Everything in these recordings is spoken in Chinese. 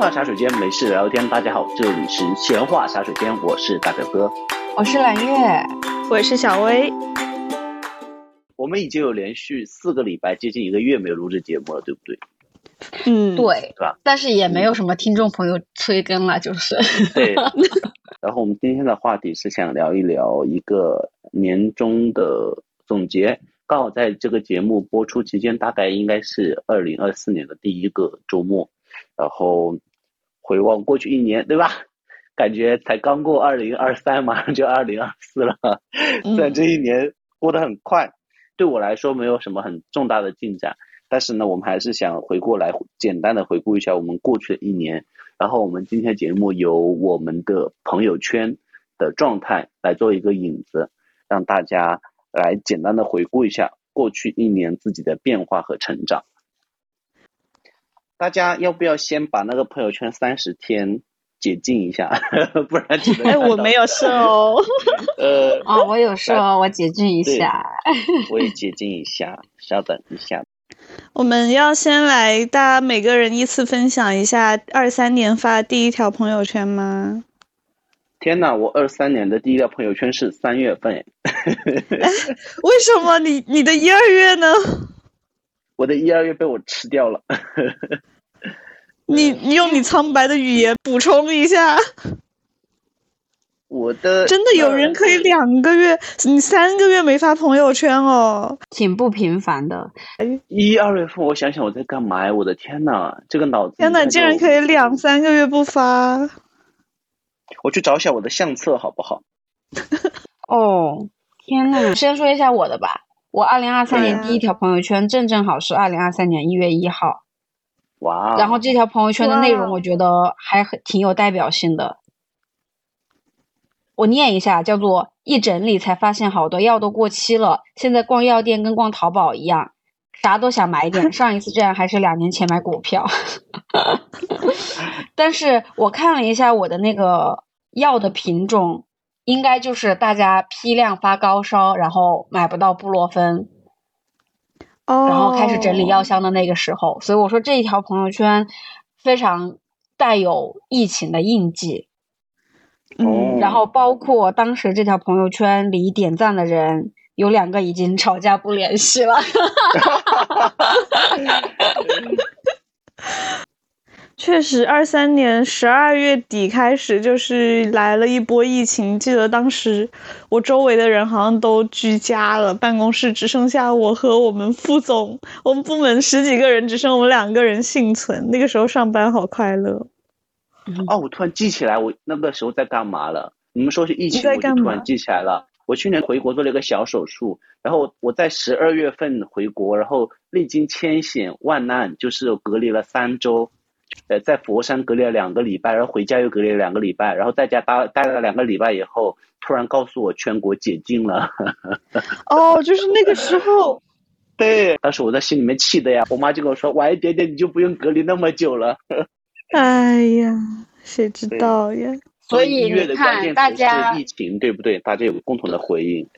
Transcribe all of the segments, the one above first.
话茶水间，没事聊天。大家好，这里是闲话茶水间，我是大表哥，我是蓝月，我是小薇。我们已经有连续四个礼拜，接近一个月没有录制节目了，对不对？嗯，对，对吧？但是也没有什么听众朋友催更了，就是。对。然后我们今天的话题是想聊一聊一个年终的总结，刚好在这个节目播出期间，大概应该是二零二四年的第一个周末。然后回望过去一年，对吧？感觉才刚过二零二三，马上就二零二四了。虽然这一年过得很快，对我来说没有什么很重大的进展，但是呢，我们还是想回过来简单的回顾一下我们过去的一年。然后我们今天节目由我们的朋友圈的状态来做一个引子，让大家来简单的回顾一下过去一年自己的变化和成长。大家要不要先把那个朋友圈三十天解禁一下？不然哎，我没有设哦。呃，哦，我有设，我解禁一下。我也解禁一下，稍等一下。我们要先来，大家每个人依次分享一下二三年发第一条朋友圈吗？天呐，我二三年的第一条朋友圈是三月份。为什么你你的一二月呢？我的一二月被我吃掉了。你你用你苍白的语言补充一下。我的真的有人可以两个月，你三个月没发朋友圈哦，挺不平凡的。一二月份，我想想我在干嘛呀？我的天呐，这个脑子！天呐，竟然可以两三个月不发。我去找一下我的相册，好不好？哦，天呐！先说一下我的吧。我二零二三年第一条朋友圈正正好是二零二三年一月一号，哇！然后这条朋友圈的内容我觉得还很挺有代表性的，我念一下，叫做一整理才发现好多药都过期了，现在逛药店跟逛淘宝一样，啥都想买点。上一次这样还是两年前买股票，但是我看了一下我的那个药的品种。应该就是大家批量发高烧，然后买不到布洛芬，然后开始整理药箱的那个时候，所以我说这一条朋友圈非常带有疫情的印记。嗯，然后包括当时这条朋友圈里点赞的人有两个已经吵架不联系了。确实，二三年十二月底开始就是来了一波疫情。记得当时我周围的人好像都居家了，办公室只剩下我和我们副总，我们部门十几个人，只剩我们两个人幸存。那个时候上班好快乐。哦，我突然记起来，我那个时候在干嘛了？你们说是疫情，我就突然记起来了。我去年回国做了一个小手术，然后我在十二月份回国，然后历经千险万难，就是隔离了三周。呃，在佛山隔离了两个礼拜，然后回家又隔离了两个礼拜，然后在家待待了两个礼拜以后，突然告诉我全国解禁了。哦，就是那个时候。对，当时我在心里面气的呀，我妈就跟我说：“晚一点点你就不用隔离那么久了。”哎呀，谁知道呀？所以你看，大家疫情对不对？大家有个共同的回应。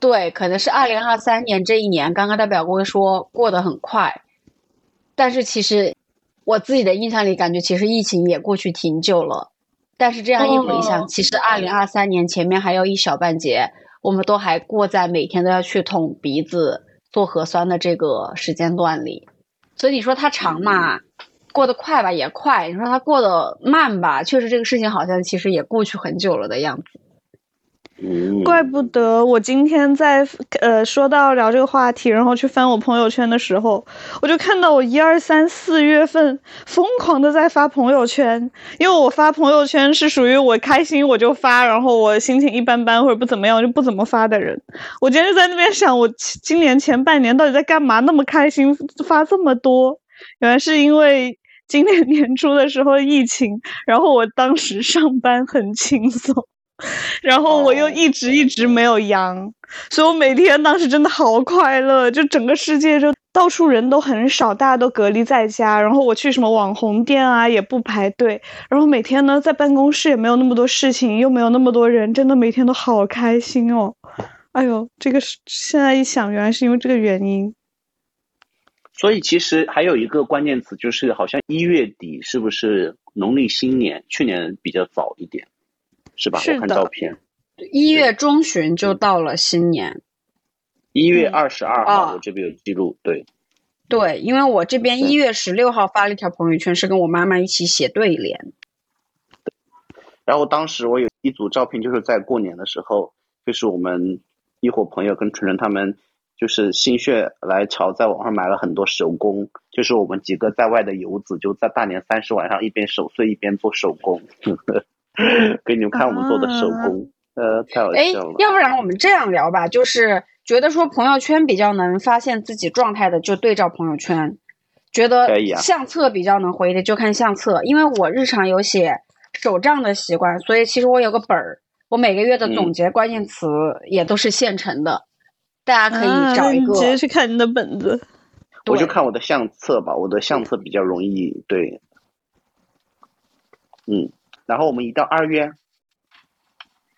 对，可能是二零二三年这一年，刚刚代表哥说过得很快，但是其实。我自己的印象里，感觉其实疫情也过去挺久了，但是这样一回想，其实二零二三年前面还有一小半截，我们都还过在每天都要去捅鼻子做核酸的这个时间段里。所以你说它长嘛，过得快吧也快；你说它过得慢吧，确实这个事情好像其实也过去很久了的样子。怪不得我今天在呃说到聊这个话题，然后去翻我朋友圈的时候，我就看到我一二三四月份疯狂的在发朋友圈，因为我发朋友圈是属于我开心我就发，然后我心情一般般或者不怎么样就不怎么发的人。我今天就在那边想，我今年前半年到底在干嘛？那么开心发这么多，原来是因为今年年初的时候疫情，然后我当时上班很轻松。然后我又一直一直没有阳，所以我每天当时真的好快乐，就整个世界就到处人都很少，大家都隔离在家，然后我去什么网红店啊也不排队，然后每天呢在办公室也没有那么多事情，又没有那么多人，真的每天都好开心哦。哎呦，这个是现在一想，原来是因为这个原因。所以其实还有一个关键词，就是好像一月底是不是农历新年？去年比较早一点，是吧？我看照片，一月中旬就到了新年。一月二十二号，我这边有记录，对。对，因为我这边一月十六号发了一条朋友圈，是跟我妈妈一起写对联。然后当时我有一组照片，就是在过年的时候，就是我们一伙朋友跟纯纯他们，就是心血来潮，在网上买了很多手工，就是我们几个在外的游子，就在大年三十晚上一边守岁一边做手工，给你们看我们做的手工，呃，太好笑了。要不然我们这样聊吧，就是。觉得说朋友圈比较能发现自己状态的就对照朋友圈，觉得相册比较能回的就看相册。因为我日常有写手账的习惯，所以其实我有个本儿，我每个月的总结关键词也都是现成的，大家可以找一个。直接去看你的本子，我就看我的相册吧，我的相册比较容易对。嗯，然后我们一到二月，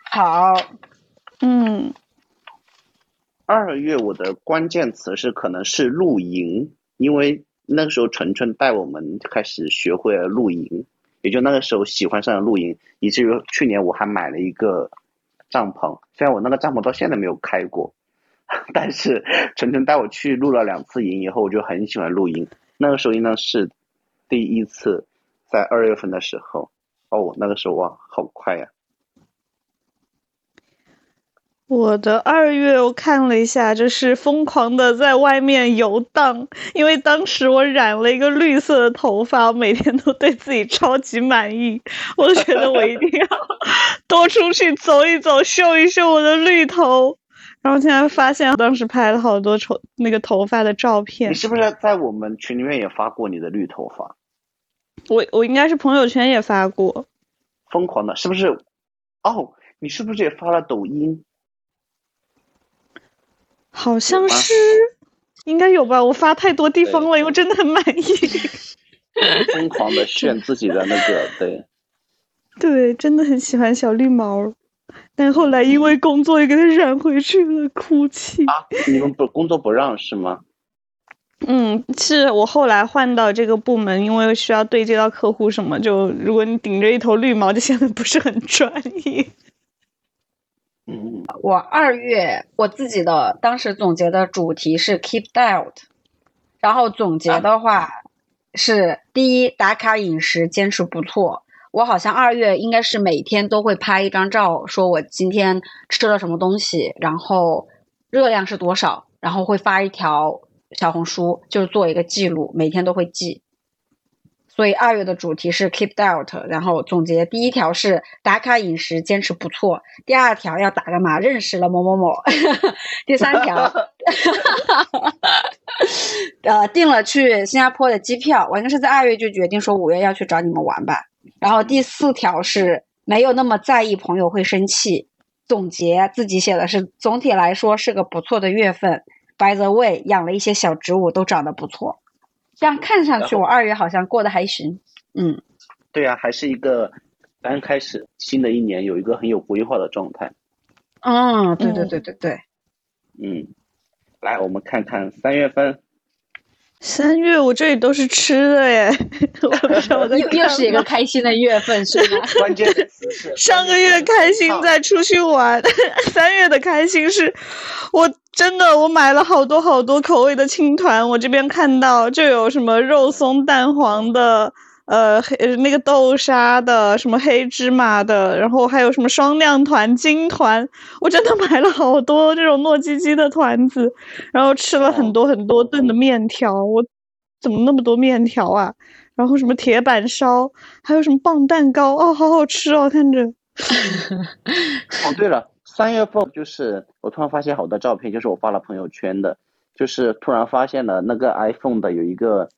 好，嗯。二月我的关键词是可能是露营，因为那个时候纯纯带我们开始学会了露营，也就那个时候喜欢上了露营，以至于去年我还买了一个帐篷，虽然我那个帐篷到现在没有开过，但是纯纯带我去露了两次营以后，我就很喜欢露营。那个时候应当是第一次在二月份的时候，哦，那个时候哇，好快呀！我的二月我看了一下，就是疯狂的在外面游荡，因为当时我染了一个绿色的头发，我每天都对自己超级满意，我觉得我一定要多出去走一走，秀一秀我的绿头。然后现在发现当时拍了好多头那个头发的照片。你是不是在我们群里面也发过你的绿头发？我我应该是朋友圈也发过。疯狂的，是不是？哦，你是不是也发了抖音？好像是，应该有吧？我发太多地方了，因为真的很满意。疯狂的炫自己的那个，对，对，真的很喜欢小绿毛，但后来因为工作又给它染回去了，哭泣。啊，你们不工作不让是吗？嗯，是我后来换到这个部门，因为需要对接到客户什么，就如果你顶着一头绿毛，就显得不是很专业。嗯，我二月我自己的当时总结的主题是 keep diet，然后总结的话是第一打卡饮食坚持不错。我好像二月应该是每天都会拍一张照，说我今天吃了什么东西，然后热量是多少，然后会发一条小红书，就是做一个记录，每天都会记。所以二月的主题是 keep diet，然后总结第一条是打卡饮食坚持不错，第二条要打个码认识了某某某，第三条，呃订了去新加坡的机票，我应该是在二月就决定说五月要去找你们玩吧。然后第四条是没有那么在意朋友会生气，总结自己写的是总体来说是个不错的月份。By the way，养了一些小植物都长得不错。这样看上去，我二月好像过得还行。嗯，对啊，还是一个刚开始新的一年，有一个很有规划的状态。嗯，对对对对对。嗯，来，我们看看三月份。三月我这里都是吃的耶，又又是一个开心的月份，是吗？关键是上个月开心在出去玩，三月的开心是我真的我买了好多好多口味的青团，我这边看到就有什么肉松蛋黄的。呃，黑那个豆沙的，什么黑芝麻的，然后还有什么双酿团、金团，我真的买了好多这种糯叽叽的团子，然后吃了很多 很多顿的面条，我怎么那么多面条啊？然后什么铁板烧，还有什么棒蛋糕，哦，好好吃哦，看着。哦，对了，三月份就是我突然发现好多照片，就是我发了朋友圈的，就是突然发现了那个 iPhone 的有一个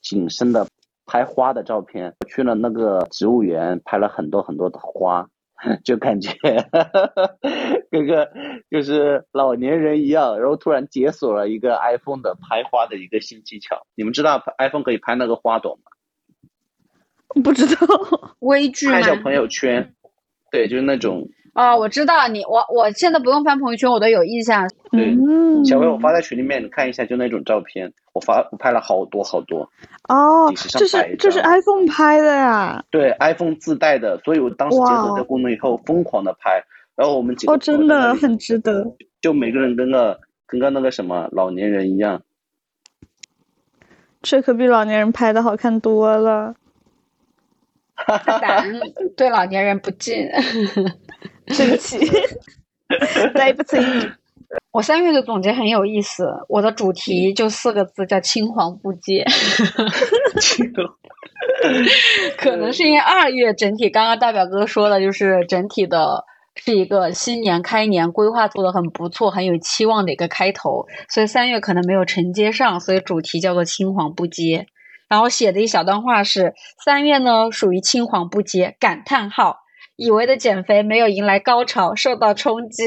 景深的。拍花的照片，我去了那个植物园，拍了很多很多的花，就感觉 跟个就是老年人一样。然后突然解锁了一个 iPhone 的拍花的一个新技巧。你们知道 iPhone 可以拍那个花朵吗？不知道，微距拍小朋友圈，对，就是那种哦，我知道你，我我现在不用翻朋友圈，我都有印象。对，嗯小薇，我发在群里面，你看一下，就那种照片，我发我拍了好多好多。哦这是这是 iPhone 拍的呀？对，iPhone 自带的，所以我当时解锁哇这功能以后，疯狂的拍。然后我们几个哦，真的很值得。就每个人跟个跟个那个什么老年人一样。这可比老年人拍的好看多了。胆对老年人不敬。对不起，对不起。我三月的总结很有意思，我的主题就四个字，叫青黄不接。可能是因为二月整体，刚刚大表哥说的，就是整体的是一个新年开年规划做的很不错、很有期望的一个开头，所以三月可能没有承接上，所以主题叫做青黄不接。然后写的一小段话是：三月呢属于青黄不接，感叹号。以为的减肥没有迎来高潮，受到冲击，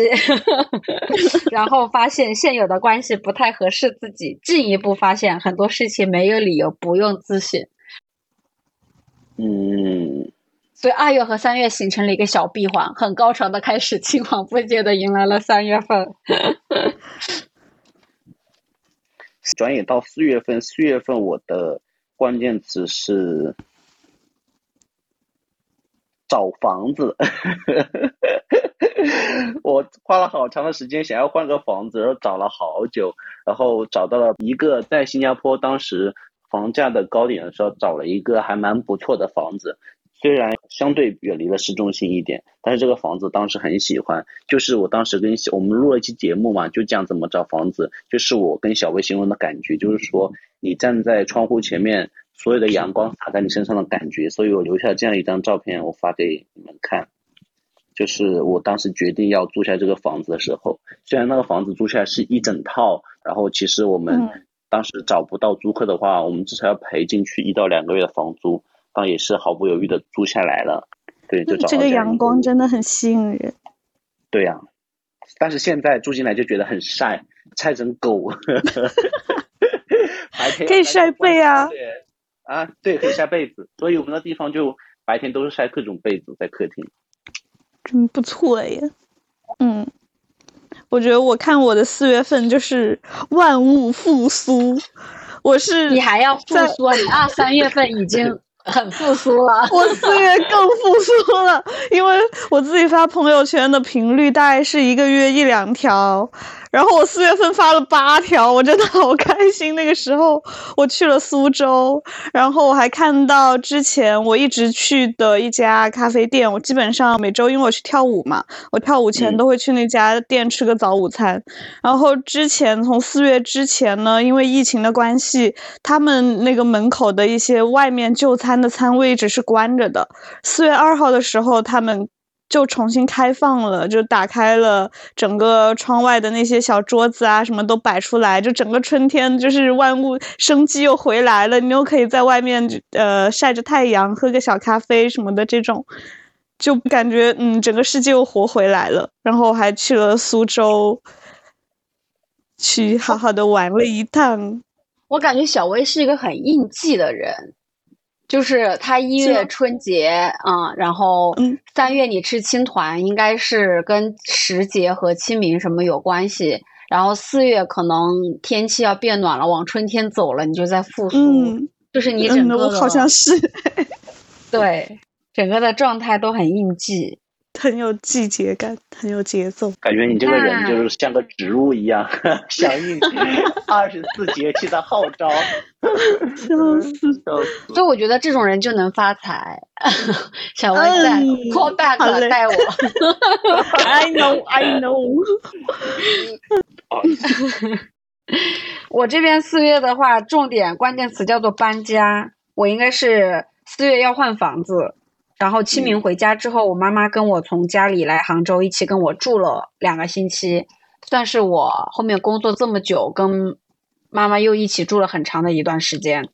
然后发现现有的关系不太合适自己，进一步发现很多事情没有理由不用自省。嗯，所以二月和三月形成了一个小闭环，很高潮的开始，青黄不接的迎来了三月份。转眼到四月份，四月份我的关键词是找房子。我花了好长的时间想要换个房子，然后找了好久，然后找到了一个在新加坡当时房价的高点的时候，找了一个还蛮不错的房子。虽然相对远离了市中心一点，但是这个房子当时很喜欢。就是我当时跟我们录了一期节目嘛，就讲怎么找房子，就是我跟小薇形容的感觉，就是说你站在窗户前面，所有的阳光洒在你身上的感觉。所以我留下这样一张照片，我发给你们看。就是我当时决定要租下这个房子的时候，虽然那个房子租下来是一整套，然后其实我们嗯当时找不到租客的话，我们至少要赔进去一到两个月的房租，但也是毫不犹豫的租下来了。对，就找这个阳光真的很吸引人。对呀、但是现在住进来就觉得很晒，晒成狗。白天可以晒背啊对啊，对，可以晒被子，所以我们的地方就白天都是晒各种被子在客厅。真不错耶。嗯，我觉得我看我的四月份就是万物复苏，我是你还要复在苏啊？你二三月份已经很复苏了。我四月更复苏了，因为我自己发朋友圈的频率大概是一个月一两条，然后我四月份发了八条，我真的好开心。那个时候我去了苏州，然后我还看到之前我一直去的一家咖啡店，我基本上每周因为我去跳舞嘛，我跳舞前嗯都会去那家店吃个早午餐。然后之前从四月之前呢，因为疫情的关系，他们那个门口的一些外面就餐的餐位一直是关着的。四月二号的时候，他们就重新开放了，就打开了整个窗外的那些小桌子啊，什么都摆出来，就整个春天就是万物生机又回来了，你又可以在外面呃晒着太阳，喝个小咖啡什么的这种。就感觉嗯，整个世界又活回来了。然后还去了苏州，去好好的玩了一趟。我感觉小薇是一个很应季的人，就是他一月春节啊、嗯，然后嗯三月你吃青团，应该是跟时节和清明什么有关系。然后四月可能天气要变暖了，往春天走了，你就在复苏，嗯，就是你整嗯，个嗯好像是 对整个的状态都很应季。很有季节感，很有节奏。感觉你这个人就是像个植物一样，响应 二十四节气的号召。笑死！笑死所以我觉得这种人就能发财。小薇在嗯 call back 带我。I know, I know。我这边四月的话，重点关键词叫做搬家。我应该是四月要换房子，然后清明回家之后，我妈妈跟我从家里来杭州，一起跟我住了两个星期，算是我后面工作这么久，跟妈妈又一起住了很长的一段时间。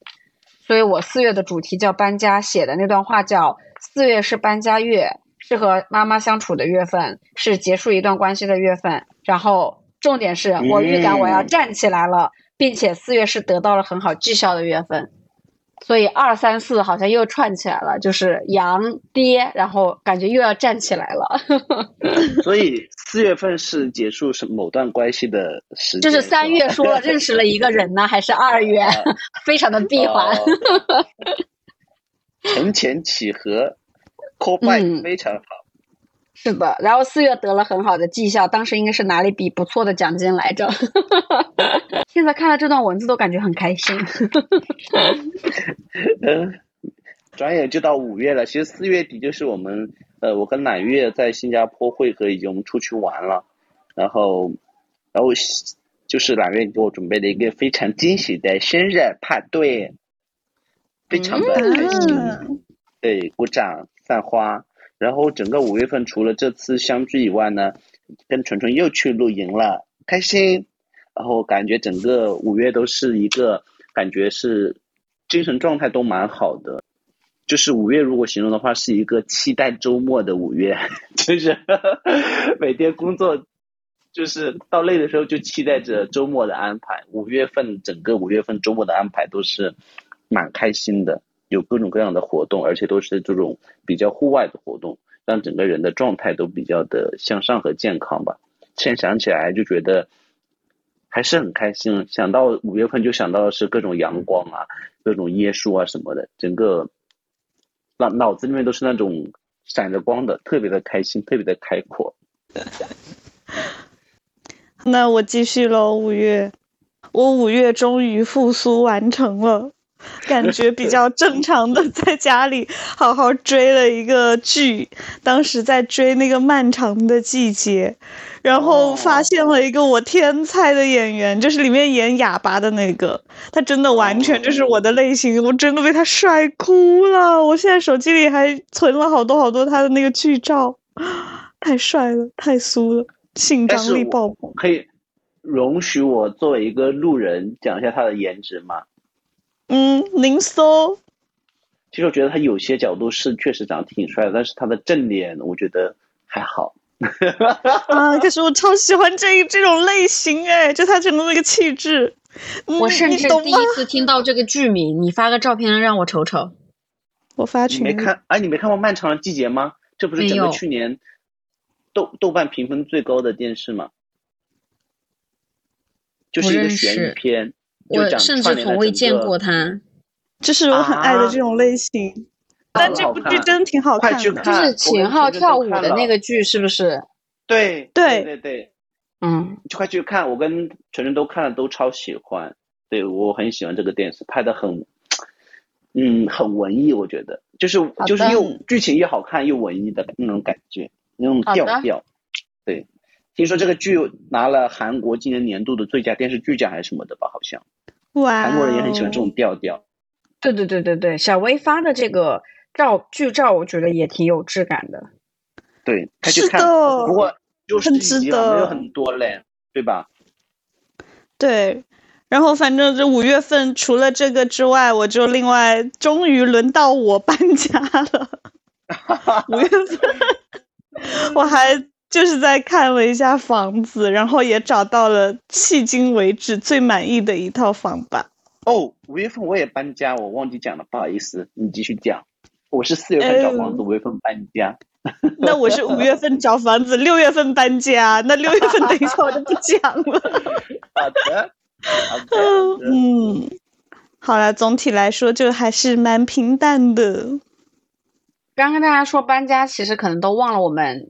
所以我四月的主题叫搬家，写的那段话叫“四月是搬家月，是和妈妈相处的月份，是结束一段关系的月份。”然后重点是我预感我要嗯站起来了，并且四月是得到了很好绩效的月份。所以二三四好像又串起来了，就是阳跌，然后感觉又要站起来了。所以四月份是结束是某段关系的时间，就是三月说了认识了一个人呢，还是二月？非常的闭环。承前启合，call back 非常好。是的，然后四月得了很好的绩效，当时应该是拿了一笔不错的奖金来着。现在看了这段文字都感觉很开心。嗯，转眼就到五月了，其实四月底就是我们呃，我跟揽月在新加坡会合，已经我们出去玩了，然后然后就是揽月给我准备了一个非常惊喜的生日派对，非常的开心，对，鼓掌散花。然后整个五月份，除了这次相聚以外呢，跟纯纯又去露营了，开心。然后感觉整个五月都是一个感觉是精神状态都蛮好的。就是五月如果形容的话，是一个期待周末的五月，就是每天工作，就是到累的时候就期待着周末的安排。五月份整个五月份周末的安排都是蛮开心的。有各种各样的活动，而且都是这种比较户外的活动，让整个人的状态都比较的向上和健康吧。现在想起来就觉得还是很开心，想到五月份就想到的是各种阳光啊，各种椰树啊什么的，整个脑脑子里面都是那种闪着光的，特别的开心，特别的开阔。那我继续喽，五月，我五月终于复苏完成了。感觉比较正常的，在家里好好追了一个剧，当时在追那个《漫长的季节》，然后发现了一个我天菜的演员，就是里面演哑巴的那个，他真的完全就是我的类型，我真的被他帅哭了。我现在手机里还存了好多好多他的那个剧照，太帅了，太酥了，性张力爆棚。可以容许我作为一个路人讲一下他的颜值吗？嗯，您搜。其实我觉得他有些角度是确实长得挺帅的，但是他的正脸我觉得还好。啊，可是我超喜欢这这种类型哎，就他整个那个气质。我甚至第一次听到这个剧名，你发个照片让我瞅瞅。我发群。没看？哎，你没看过《漫长的季节》吗？这不是整个去年豆豆瓣评分最高的电视吗？就是一个悬疑片。我甚至从未见过他，就是我很爱的这种类型。但这部剧真挺好看的，就是秦昊跳舞的那个剧，是不是？对对对对，嗯，就快去看，我跟晨晨都看了，都超喜欢。对我很喜欢这个电视，拍的很，嗯，很文艺，我觉得就是就是又剧情又好看又文艺的那种感觉，那种调调，对。听说这个剧拿了韩国今年年度的最佳电视剧奖还是什么的吧？好像，哇，韩国人也很喜欢这种调调。对对对对对，小薇发的这个照剧照，我觉得也挺有质感的。对，是的，不过就是很值得，没有很多嘞，对吧？对，然后反正这五月份除了这个之外，我就另外终于轮到我搬家了。五月份我还。就是在看了一下房子，然后也找到了迄今为止最满意的一套房吧。哦，五月份我也搬家，我忘记讲了，不好意思，你继续讲。我是四月份找房子，五月份搬家。那我是五月份找房子，六月份搬家。那六月份等一下我就不讲了。好的，好的。嗯，好了，总体来说就还是蛮平淡的。刚跟大家说搬家，其实可能都忘了我们。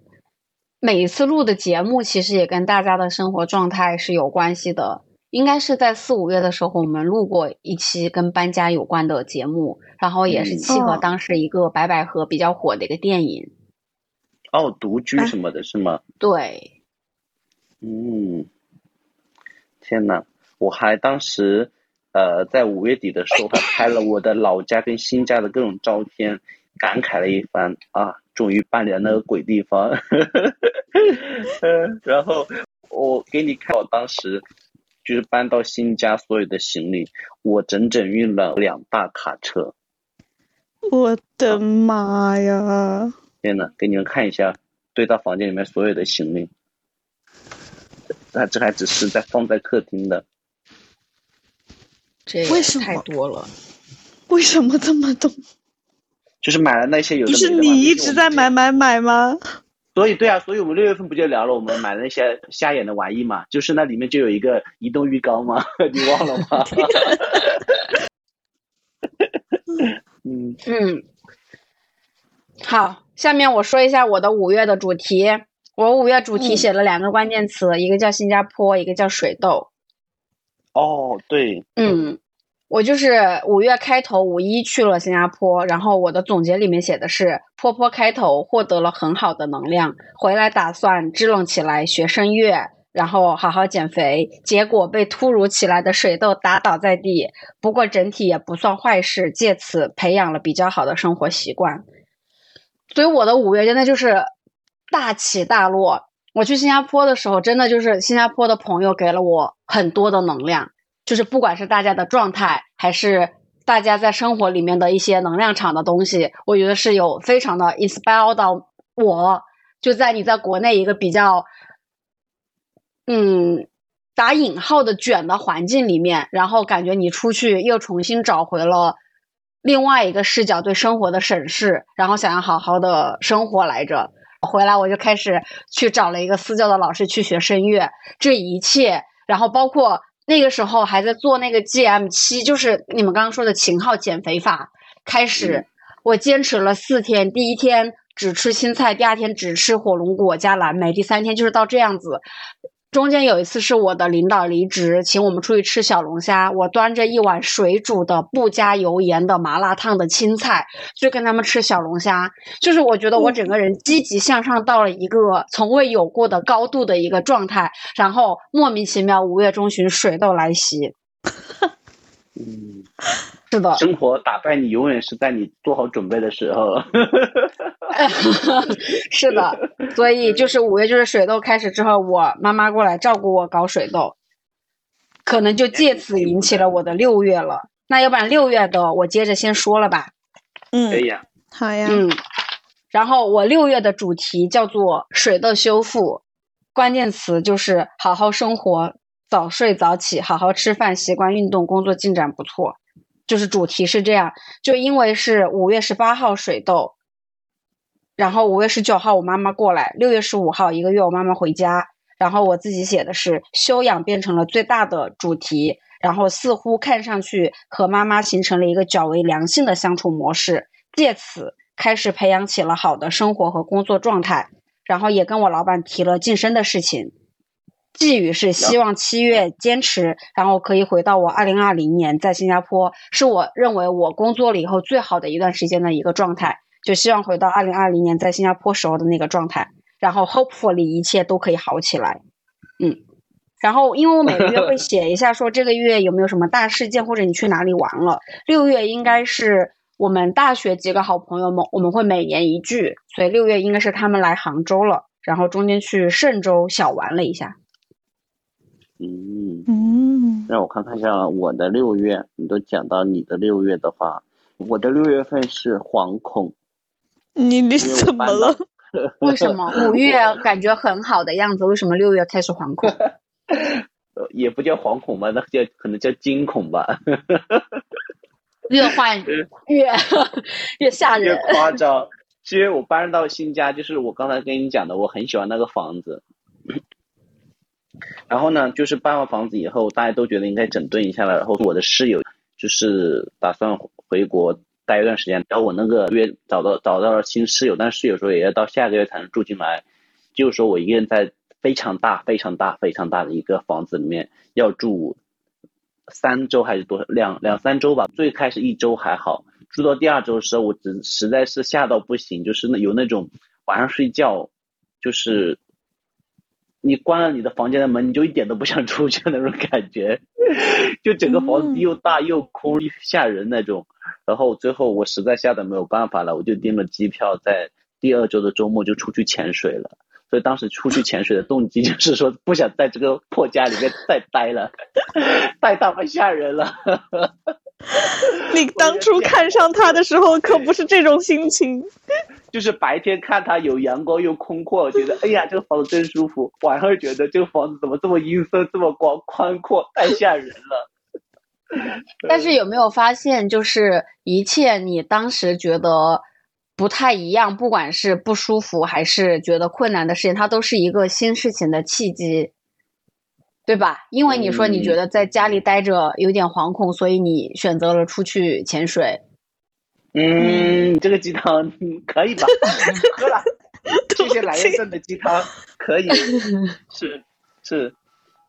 每一次录的节目，其实也跟大家的生活状态是有关系的。应该是在四五月的时候，我们录过一期跟搬家有关的节目，然后也是契合当时一个白百合比较火的一个电影。哦，独居什么的是吗？对。嗯，天呐，我还当时呃，在五月底的时候，还拍了我的老家跟新家的各种照片，感慨了一番啊。终于搬离了那个鬼地方，嗯，然后我给你看，我当时就是搬到新家所有的行李，我整整运了两大卡车。我的妈呀！天呐，给你们看一下，堆到房间里面所有的行李，那这还只是在放在客厅的。这为什么太多了？为什么这么懂？就是买了那些有的。不是你一直在买买买吗？所以对啊，所以我们六月份不就聊了我们买那些瞎眼的玩意嘛？就是那里面就有一个移动浴缸嘛，你忘了吗？嗯嗯，好，下面我说一下我的五月的主题。我五月主题写了两个关键词，一个叫新加坡，一个叫水痘。哦，对，嗯，我就是五月开头五一去了新加坡，然后我的总结里面写的是坡坡开头获得了很好的能量，回来打算支棱起来学声乐。然后好好减肥，结果被突如其来的水痘打倒在地。不过整体也不算坏事，借此培养了比较好的生活习惯。所以我的五月真的就是大起大落。我去新加坡的时候，真的就是新加坡的朋友给了我很多的能量，就是不管是大家的状态，还是大家在生活里面的一些能量场的东西，我觉得是有非常的 inspire 到我。就在你在国内一个比较。嗯，打引号的卷的环境里面，然后感觉你出去又重新找回了另外一个视角对生活的审视，然后想要好好的生活来着。回来我就开始去找了一个私教的老师去学声乐，这一切，然后包括那个时候还在做那个 GM 七，就是你们刚刚说的秦昊减肥法。开始我坚持了四天，第一天只吃青菜，第二天只吃火龙果加蓝莓，第三天就是到这样子。中间有一次是我的领导离职，请我们出去吃小龙虾。我端着一碗水煮的不加油盐的麻辣烫的青菜，去跟他们吃小龙虾。就是我觉得我整个人积极向上到了一个从未有过的高度的一个状态，然后莫名其妙五月中旬水痘来袭。嗯。是的，生活打败你永远是在你做好准备的时候。是的，所以就是五月就是水痘开始之后，我妈妈过来照顾我搞水痘，可能就借此引起了我的六月了。那要不然六月的我接着先说了吧。嗯，可以呀，好呀。嗯，然后我六月的主题叫做水痘修复，关键词就是好好生活，早睡早起，好好吃饭，习惯运动，工作进展不错。就是主题是这样，就因为是五月十八号水痘，然后五月十九号我妈妈过来，六月十五号一个月我妈妈回家，然后我自己写的是修养变成了最大的主题，然后似乎看上去和妈妈形成了一个较为良性的相处模式，借此开始培养起了好的生活和工作状态，然后也跟我老板提了晋升的事情。寄语是希望七月坚持，然后可以回到我二零二零年在新加坡，是我认为我工作了以后最好的一段时间的一个状态。就希望回到二零二零年在新加坡时候的那个状态，然后 hopefully 一切都可以好起来。嗯，然后因为我每个月会写一下说这个月有没有什么大事件或者你去哪里玩了。六月应该是我们大学几个好朋友们，我们会每年一聚，所以六月应该是他们来杭州了，然后中间去嵊州小玩了一下。嗯嗯，让我看看一下我的六月。你都讲到你的六月的话，我的六月份是惶恐。你你怎么了？为什么五月感觉很好的样子？为什么六月开始惶恐？也不叫惶恐吧，那叫可能叫惊恐吧。越换 越越吓人，越夸张。是因为我搬到新家，就是我刚才跟你讲的，我很喜欢那个房子。然后呢，就是搬完房子以后，大家都觉得应该整顿一下了。然后我的室友就是打算回国待一段时间。然后我那个月找到找到了新室友，但是室友说也要到下个月才能住进来。就是说我一个人在非常大、非常大、非常大的一个房子里面要住三周还是多两两三周吧。最开始一周还好，住到第二周的时候，我只实在是吓到不行，就是那有那种晚上睡觉就是。你关了你的房间的门，你就一点都不想出去 那种感觉，就整个房子又大又空又吓人那种。然后最后我实在吓得没有办法了，我就订了机票，在第二周的周末就出去潜水了。所以当时出去潜水的动机就是说不想在这个破家里面再待了，太他妈吓人了。你当初看上他的时候可不是这种心情。就是白天看他有阳光又空阔，觉得哎呀这个房子真舒服。晚上觉得这个房子怎么这么阴森，这么光宽阔，太吓人了。但是有没有发现，就是一切你当时觉得不太一样，不管是不舒服还是觉得困难的事情，它都是一个新事情的契机，对吧？因为你说你觉得在家里待着有点惶恐，所以你选择了出去潜水。嗯，这个鸡汤可以吧？喝了，谢谢蓝叶镇的鸡汤，可以，是是。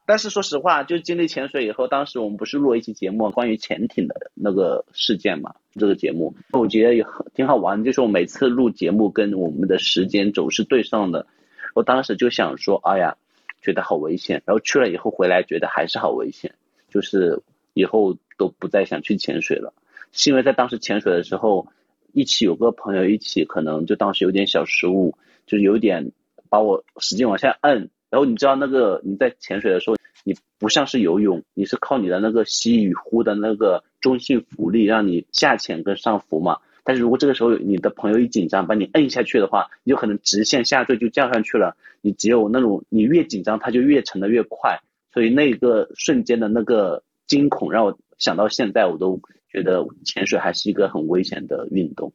但是说实话，就经历潜水以后，当时我们不是录了一期节目，关于潜艇的那个事件嘛？这个节目我觉得也很挺好玩，就是我每次录节目跟我们的时间轴是对上的。我当时就想说，哎呀，觉得好危险。然后去了以后回来，觉得还是好危险，就是以后都不再想去潜水了。是因为在当时潜水的时候，一起有个朋友一起，可能就当时有点小失误，就有点把我使劲往下摁。然后你知道那个你在潜水的时候。你不像是游泳，你是靠你的那个吸与呼的那个中性浮力让你下潜跟上浮嘛。但是如果这个时候你的朋友一紧张把你摁下去的话，你就可能直线下坠就降上去了。你只有那种你越紧张，它就越沉的越快。所以那个瞬间的那个惊恐让我想到现在，我都觉得潜水还是一个很危险的运动。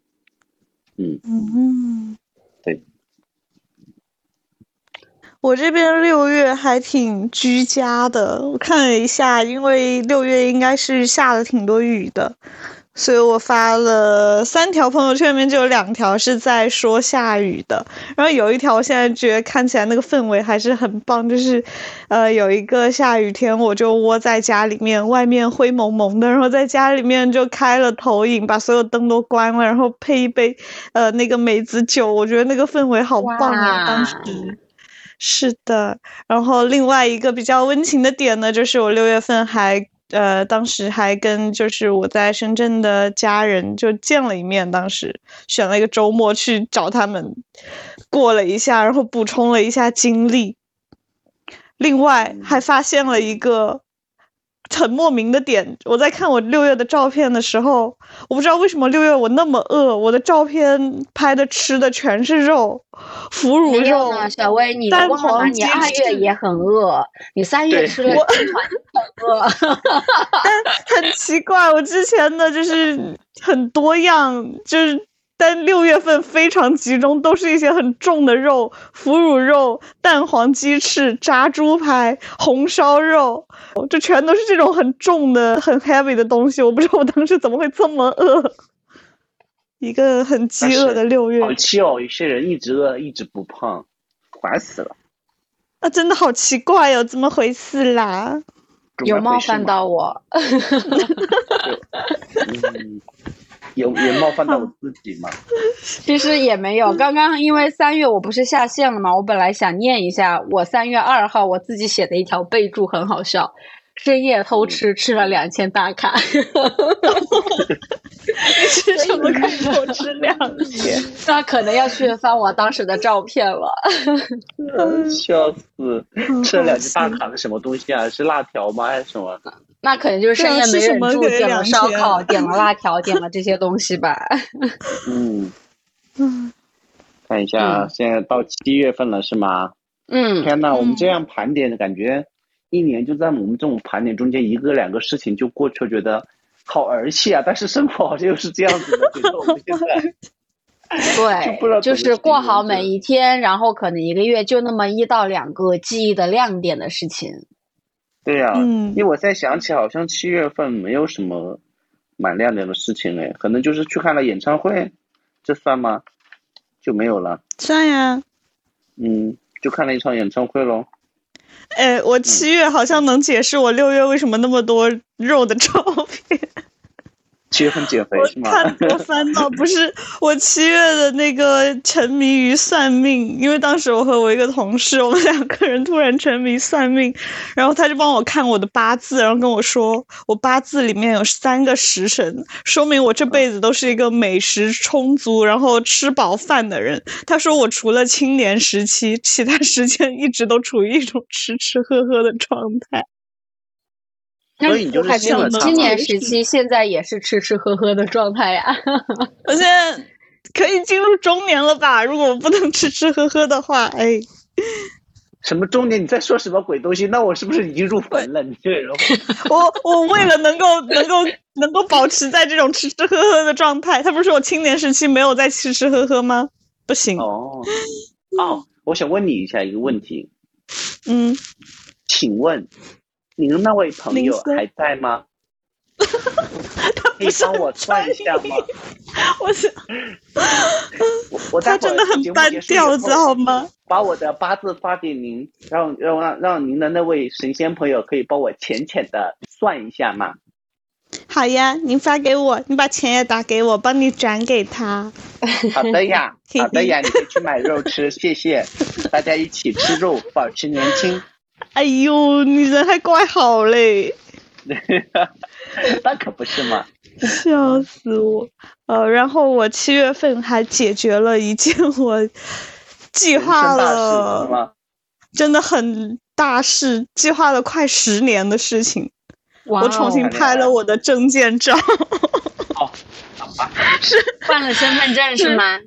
嗯嗯，对。我这边六月还挺居家的，我看了一下，因为六月应该是下了挺多雨的，所以我发了三条朋友圈，里面就有两条是在说下雨的，然后有一条我现在觉得看起来那个氛围还是很棒，就是，呃，有一个下雨天，我就窝在家里面，外面灰蒙蒙的，然后在家里面就开了投影，把所有灯都关了，然后配一杯呃那个梅子酒，我觉得那个氛围好棒啊，当时。是的，然后另外一个比较温情的点呢，就是我六月份还呃，当时还跟就是我在深圳的家人就见了一面，当时选了一个周末去找他们，过了一下，然后补充了一下经历，另外还发现了一个。很莫名的点，我在看我六月的照片的时候，我不知道为什么六月我那么饿，我的照片拍的吃的全是肉，腐乳肉。小薇，你忘了吗？你二月也很饿，你三月吃了很饿。但很奇怪，我之前的就是很多样，就是。但六月份非常集中，都是一些很重的肉，腐乳肉、蛋黄鸡翅、炸猪排、红烧肉，这全都是这种很重的、很 heavy 的东西。我不知道我当时怎么会这么饿，一个很饥饿的六月。好气哦！有些人一直饿，一直不胖，烦死了。啊，真的好奇怪哦，怎么回事啦？有冒犯到我。有 也冒犯到我自己嘛？其实也没有。刚刚因为三月我不是下线了嘛？我本来想念一下我三月二号我自己写的一条备注，很好笑。深夜偷吃，吃了两千大卡。你是什么可以偷吃 两千？那可能要去翻我当时的照片了。笑死！吃了两 千大卡是什么东西啊？是辣条吗？还是什么？那可能就是深夜没忍住，点了烧烤，点了辣条，点了这些东西吧。嗯嗯，看一下，现在到七月份了是吗？嗯。天呐，我们这样盘点的，感觉一年就在我们这种盘点中间，一个两个事情就过去了，觉得好儿戏啊！但是生活好像又是这样子的，觉得我们现在 对，就是过好每一天，然后可能一个月就那么一到两个记忆的亮点的事情。对呀，因为我在想起，好像七月份没有什么蛮亮点的事情哎，可能就是去看了演唱会，这算吗？就没有了。算呀。嗯，就看了一场演唱会喽。哎，我七月好像能解释我六月为什么那么多肉的照片。七月份减肥是吗？我看我翻到不是我七月的那个沉迷于算命，因为当时我和我一个同事，我们两个人突然沉迷算命，然后他就帮我看我的八字，然后跟我说我八字里面有三个食神，说明我这辈子都是一个美食充足，然后吃饱饭的人。他说我除了青年时期，其他时间一直都处于一种吃吃喝喝的状态。所以你就是青年时期，现在也是吃吃喝喝的状态呀。我现在可以进入中年了吧？如果我不能吃吃喝喝的话，哎，什么中年？你在说什么鬼东西？那我是不是已经入坟了？你这个人，我我为了能够能够能够保持在这种吃吃喝喝的状态，他不是说我青年时期没有在吃吃喝喝吗？不行哦哦，我想问你一下一个问题，嗯，请问您的那位朋友还在吗？可以帮我算一下吗？我是，我他真的很单调，知道吗？把我的八字发给您，让让让让您的那位神仙朋友可以帮我浅浅的算一下吗？好呀，您发给我，你把钱也打给我，帮你转给他。好的呀，好的呀，你可以去买肉吃，谢谢。大家一起吃肉，保持年轻。哎呦，你人还怪好嘞。那可不是嘛！笑死我！呃，然后我七月份还解决了一件我计划了，真的很大事，计划了快十年的事情。我重新拍了我的证件照。好，好吧。是换了身份证是吗？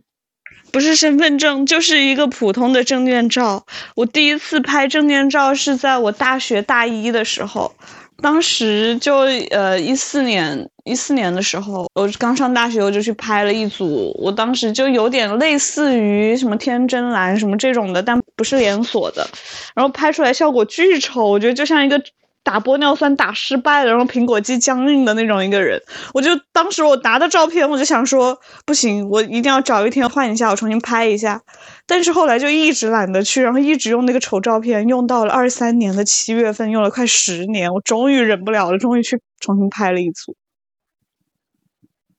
不是身份证，就是一个普通的证件照。我第一次拍证件照是在我大学大一的时候。当时就呃一四年一四年的时候，我刚上大学，我就去拍了一组。我当时就有点类似于什么天真蓝什么这种的，但不是连锁的。然后拍出来效果巨丑，我觉得就像一个。打玻尿酸打失败了，然后苹果肌僵硬的那种一个人，我就当时我拿的照片，我就想说不行，我一定要找一天换一下，我重新拍一下。但是后来就一直懒得去，然后一直用那个丑照片，用到了二三年的七月份，用了快十年，我终于忍不了了，终于去重新拍了一组。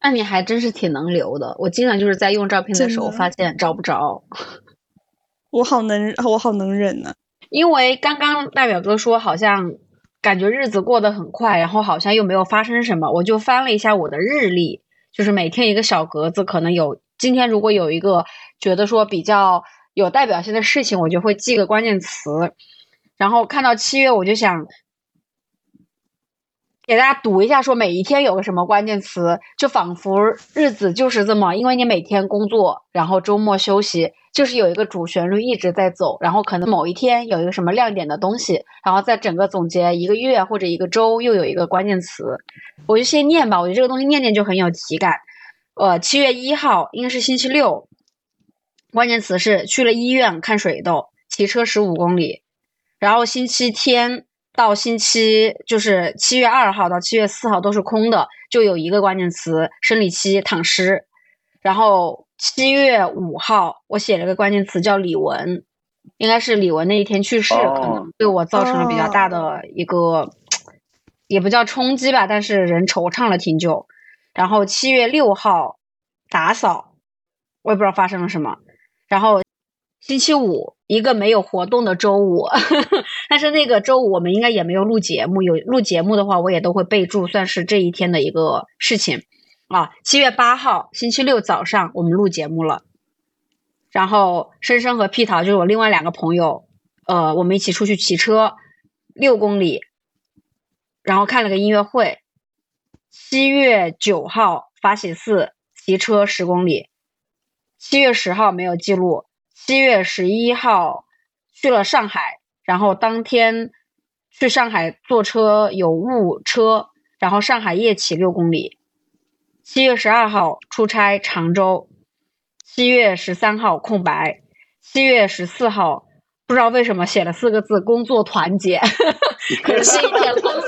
那你还真是挺能留的，我经常就是在用照片的时候发现找不着。我好能，我好能忍呢。因为刚刚大表哥说好像。感觉日子过得很快，然后好像又没有发生什么，我就翻了一下我的日历，就是每天一个小格子，可能有今天如果有一个觉得说比较有代表性的事情，我就会记个关键词，然后看到七月，我就想给大家读一下，说每一天有个什么关键词，就仿佛日子就是这么，因为你每天工作，然后周末休息。就是有一个主旋律一直在走，然后可能某一天有一个什么亮点的东西，然后在整个总结一个月或者一个周又有一个关键词，我就先念吧。我觉得这个东西念念就很有体感。呃，七月一号应该是星期六，关键词是去了医院看水痘，骑车十五公里。然后星期天到星期就是七月二号到七月四号都是空的，就有一个关键词生理期躺尸，然后。七月五号，我写了个关键词叫李玟，应该是李玟那一天去世，可能对我造成了比较大的一个，也不叫冲击吧，但是人惆怅了挺久。然后七月六号打扫，我也不知道发生了什么。然后星期五一个没有活动的周五，但是那个周五我们应该也没有录节目，有录节目的话我也都会备注，算是这一天的一个事情。啊，七月八号星期六早上我们录节目了，然后深深和屁桃就是我另外两个朋友，呃，我们一起出去骑车六公里，然后看了个音乐会。七月九号发喜寺骑车十公里，七月十号没有记录，七月十一号去了上海，然后当天去上海坐车有误车，然后上海夜骑六公里。七月十二号出差常州，七月十三号空白，七月十四号不知道为什么写了四个字“工作团结”，可能是一天工作，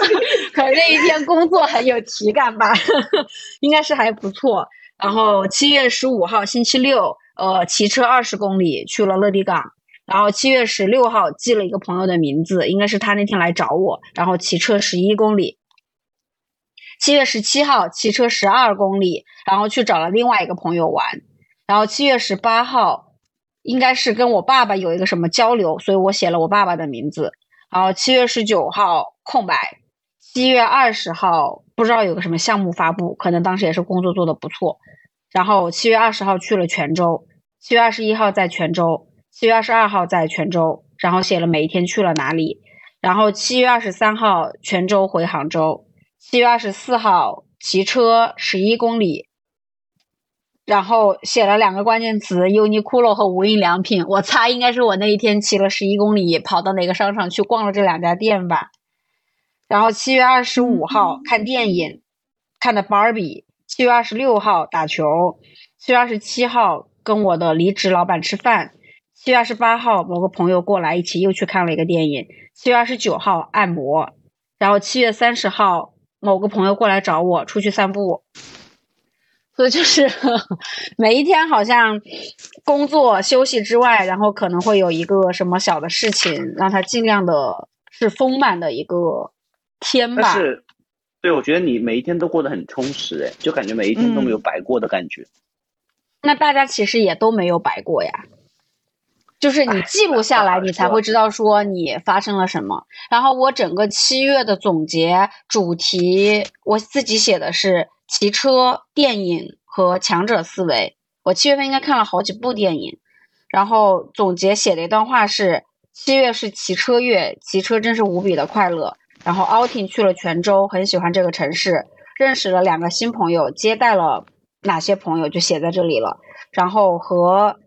可能这一天工作很有体感吧，应该是还不错。然后七月十五号星期六，呃，骑车二十公里去了乐地港，然后七月十六号记了一个朋友的名字，应该是他那天来找我，然后骑车十一公里。七月十七号骑车十二公里，然后去找了另外一个朋友玩。然后七月十八号应该是跟我爸爸有一个什么交流，所以我写了我爸爸的名字。然后七月十九号空白。七月二十号不知道有个什么项目发布，可能当时也是工作做的不错。然后七月二十号去了泉州。七月二十一号在泉州。七月二十二号在泉州，然后写了每一天去了哪里。然后七月二十三号泉州回杭州。七月二十四号骑车十一公里，然后写了两个关键词：优衣库和无印良品。我猜应该是我那一天骑了十一公里，跑到哪个商场去逛了这两家店吧。然后七月二十五号看电影，看的芭比。七月二十六号打球。七月二十七号跟我的离职老板吃饭。七月二十八号某个朋友过来，一起又去看了一个电影。七月二十九号按摩。然后七月三十号某个朋友过来找我出去散步。所以就是 每一天好像工作休息之外，然后可能会有一个什么小的事情，让他尽量的是丰满的一个天吧。但是，对，我觉得你每一天都过得很充实，哎，就感觉每一天都没有白过的感觉。那大家其实也都没有白过呀，就是你记录下来，你才会知道说你发生了什么。然后我整个七月的总结主题，我自己写的是。骑车、电影和强者思维。我七月份应该看了好几部电影，然后总结写的一段话是：七月是骑车月，骑车真是无比的快乐。然后 outing 去了泉州，很喜欢这个城市，认识了两个新朋友，接待了哪些朋友就写在这里了。然后和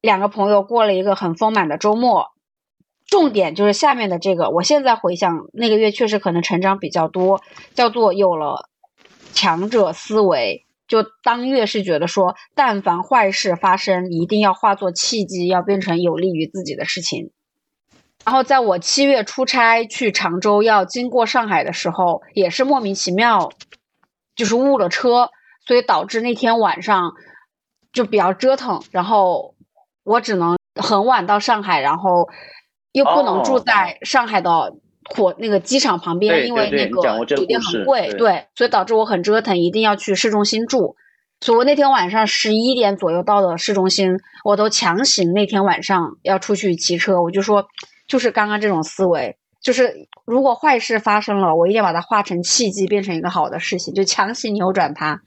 两个朋友过了一个很丰满的周末。重点就是下面的这个，我现在回想那个月确实可能成长比较多，叫做有了。强者思维，就当月是觉得说，但凡坏事发生，一定要化作契机，要变成有利于自己的事情。然后在我七月出差去常州，要经过上海的时候，也是莫名其妙，就是误了车，所以导致那天晚上就比较折腾。然后我只能很晚到上海，然后又不能住在上海的。火那个机场旁边，因为那个酒店很贵，对，所以导致我很折腾，一定要去市中心住。所以我那天晚上十一点左右到的市中心，我都强行那天晚上要出去骑车。我就说，就是刚刚这种思维，就是如果坏事发生了，我一定要把它化成契机，变成一个好的事情，就强行扭转它。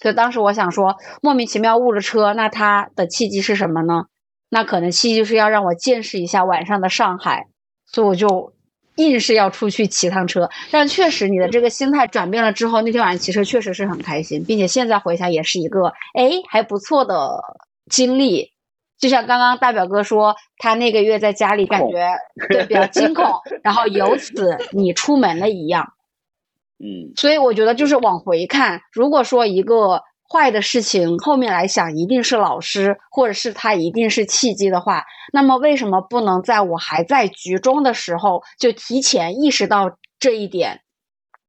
所以当时我想说，莫名其妙误了车，那它的契机是什么呢？那可能契机就是要让我见识一下晚上的上海，所以我就。硬是要出去骑趟车，但确实你的这个心态转变了之后，那天晚上骑车确实是很开心，并且现在回想也是一个哎还不错的经历。就像刚刚大表哥说，他那个月在家里感觉对比较惊恐，然后由此你出门了一样。嗯，所以我觉得就是往回看，如果说一个。坏的事情后面来想，一定是老师，或者是他一定是契机的话，那么为什么不能在我还在局中的时候就提前意识到这一点？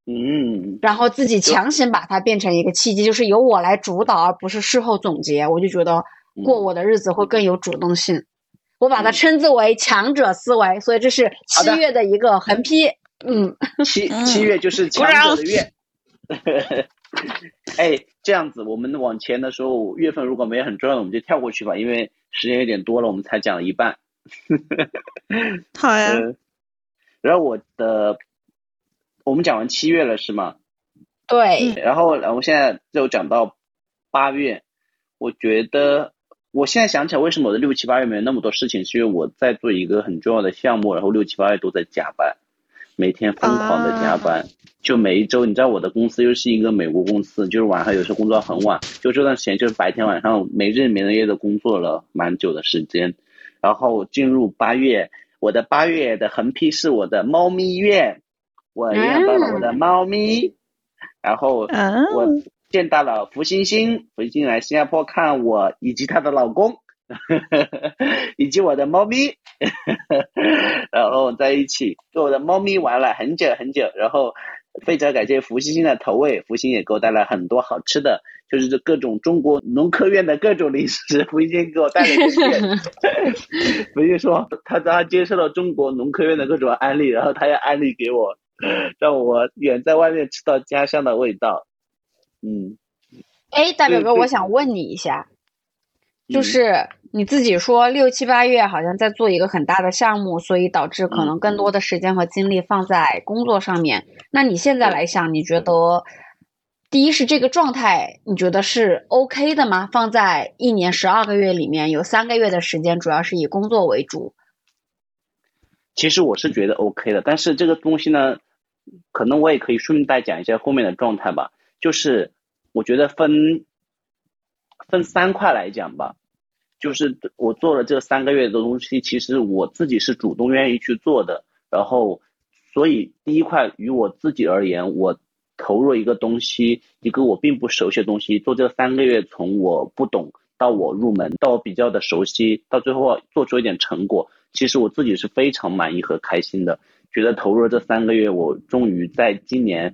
嗯，然后自己强行把它变成一个契机，就是由我来主导，而不是事后总结。我就觉得过我的日子会更有主动性。我把它称之为强者思维，所以这是七月的一个横批。嗯，七七月就是强者的月。哎，这样子，我们往前的时候，月份如果没有很重要的，我们就跳过去吧，因为时间有点多了，我们才讲了一半。好呀。然后我的，我们讲完七月了是吗？对。然后，然后现在就讲到八月，我觉得我现在想起来，为什么我的六七八月没有那么多事情，是因为我在做一个很重要的项目，然后六七八月都在加班。每天疯狂的加班，就每一周，你知道我的公司又是一个美国公司，就是晚上有时候工作很晚，就这段时间就是白天晚上没日没夜的工作了蛮久的时间，然后进入八月，我的八月的横批是我的猫咪月，我养到了我的猫咪，然后我见到了福星星，福星星来新加坡看我以及她的老公。以及我的猫咪，然后在一起跟我的猫咪玩了很久很久，然后非常感谢福星星的投喂，福星也给我带来很多好吃的，就是这各种中国农科院的各种零食，福星给我带了一些。福星说他他接受了中国农科院的各种安利，然后他要安利给我，让我远在外面吃到家乡的味道。嗯，哎，大表哥，我想问你一下。就是你自己说六七八月好像在做一个很大的项目，所以导致可能更多的时间和精力放在工作上面。那你现在来想，你觉得第一是这个状态，你觉得是 OK 的吗？放在一年十二个月里面，有三个月的时间主要是以工作为主。其实我是觉得 OK 的，但是这个东西呢，可能我也可以顺带讲一下后面的状态吧。就是我觉得分。分三块来讲吧，就是我做了这三个月的东西，其实我自己是主动愿意去做的。然后，所以第一块于我自己而言，我投入一个东西，一个我并不熟悉的东西，做这三个月，从我不懂到我入门，到我比较的熟悉，到最后做出一点成果，其实我自己是非常满意和开心的。觉得投入了这三个月，我终于在今年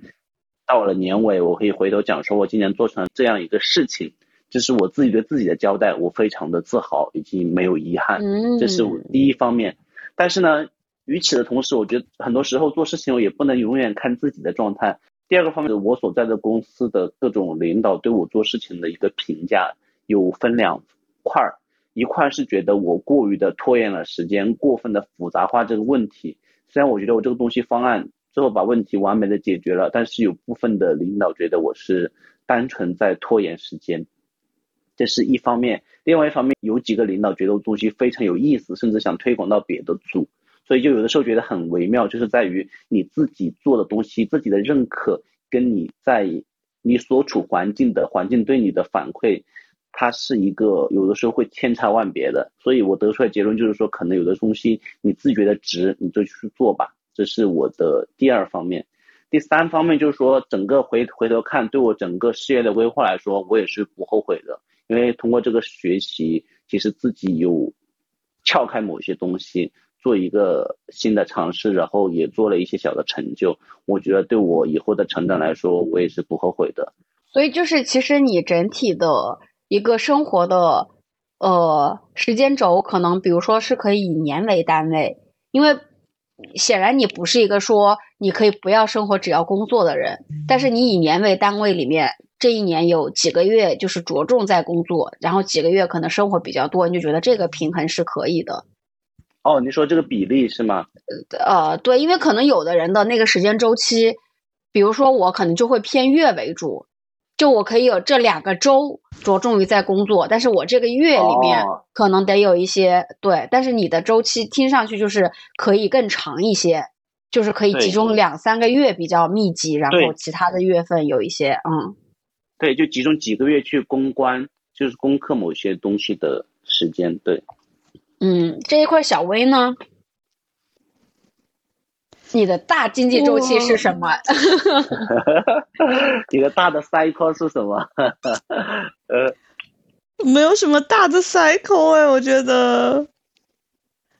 到了年尾，我可以回头讲说，我今年做成这样一个事情，这是我自己对自己的交代，我非常的自豪，以及没有遗憾，这是我第一方面。但是呢。与此的同时，我觉得很多时候做事情我也不能永远看自己的状态。第二个方面，我所在的公司的各种领导对我做事情的一个评价有分两块儿，一块是觉得我过于的拖延了时间，过分的复杂化这个问题。虽然我觉得我这个东西方案最后把问题完美的解决了，但是有部分的领导觉得我是单纯在拖延时间，这是一方面。另外一方面，有几个领导觉得我东西非常有意思，甚至想推广到别的组。所以就有的时候觉得很微妙，就是在于你自己做的东西，自己的认可跟你在你所处环境的环境对你的反馈，它是一个有的时候会千差万别的。所以我得出来结论就是说，可能有的东西你自觉得值，你就去做吧。这是我的第二方面。第三方面就是说，整个回回头看，对我整个事业的规划来说，我也是不后悔的，因为通过这个学习，其实自己有撬开某些东西。做一个新的尝试，然后也做了一些小的成就，我觉得对我以后的成长来说，我也是不后悔的。所以就是，其实你整体的一个生活的呃时间轴，可能比如说是可以以年为单位，因为显然你不是一个说你可以不要生活只要工作的人，但是你以年为单位里面，这一年有几个月就是着重在工作，然后几个月可能生活比较多，你就觉得这个平衡是可以的。哦，你说这个比例是吗？呃，对，因为可能有的人的那个时间周期，比如说我可能就会偏月为主，就我可以有这两个周着重于在工作，但是我这个月里面可能得有一些对，但是你的周期听上去就是可以更长一些，就是可以集中两三个月比较密集，然后其他的月份有一些嗯，对，就集中几个月去攻关，就是攻克某些东西的时间，对。嗯，这一块小薇呢？你的大经济周期是什么？你的大的 cycle 是什么？呃，没有什么大的 cycle 哎，我觉得，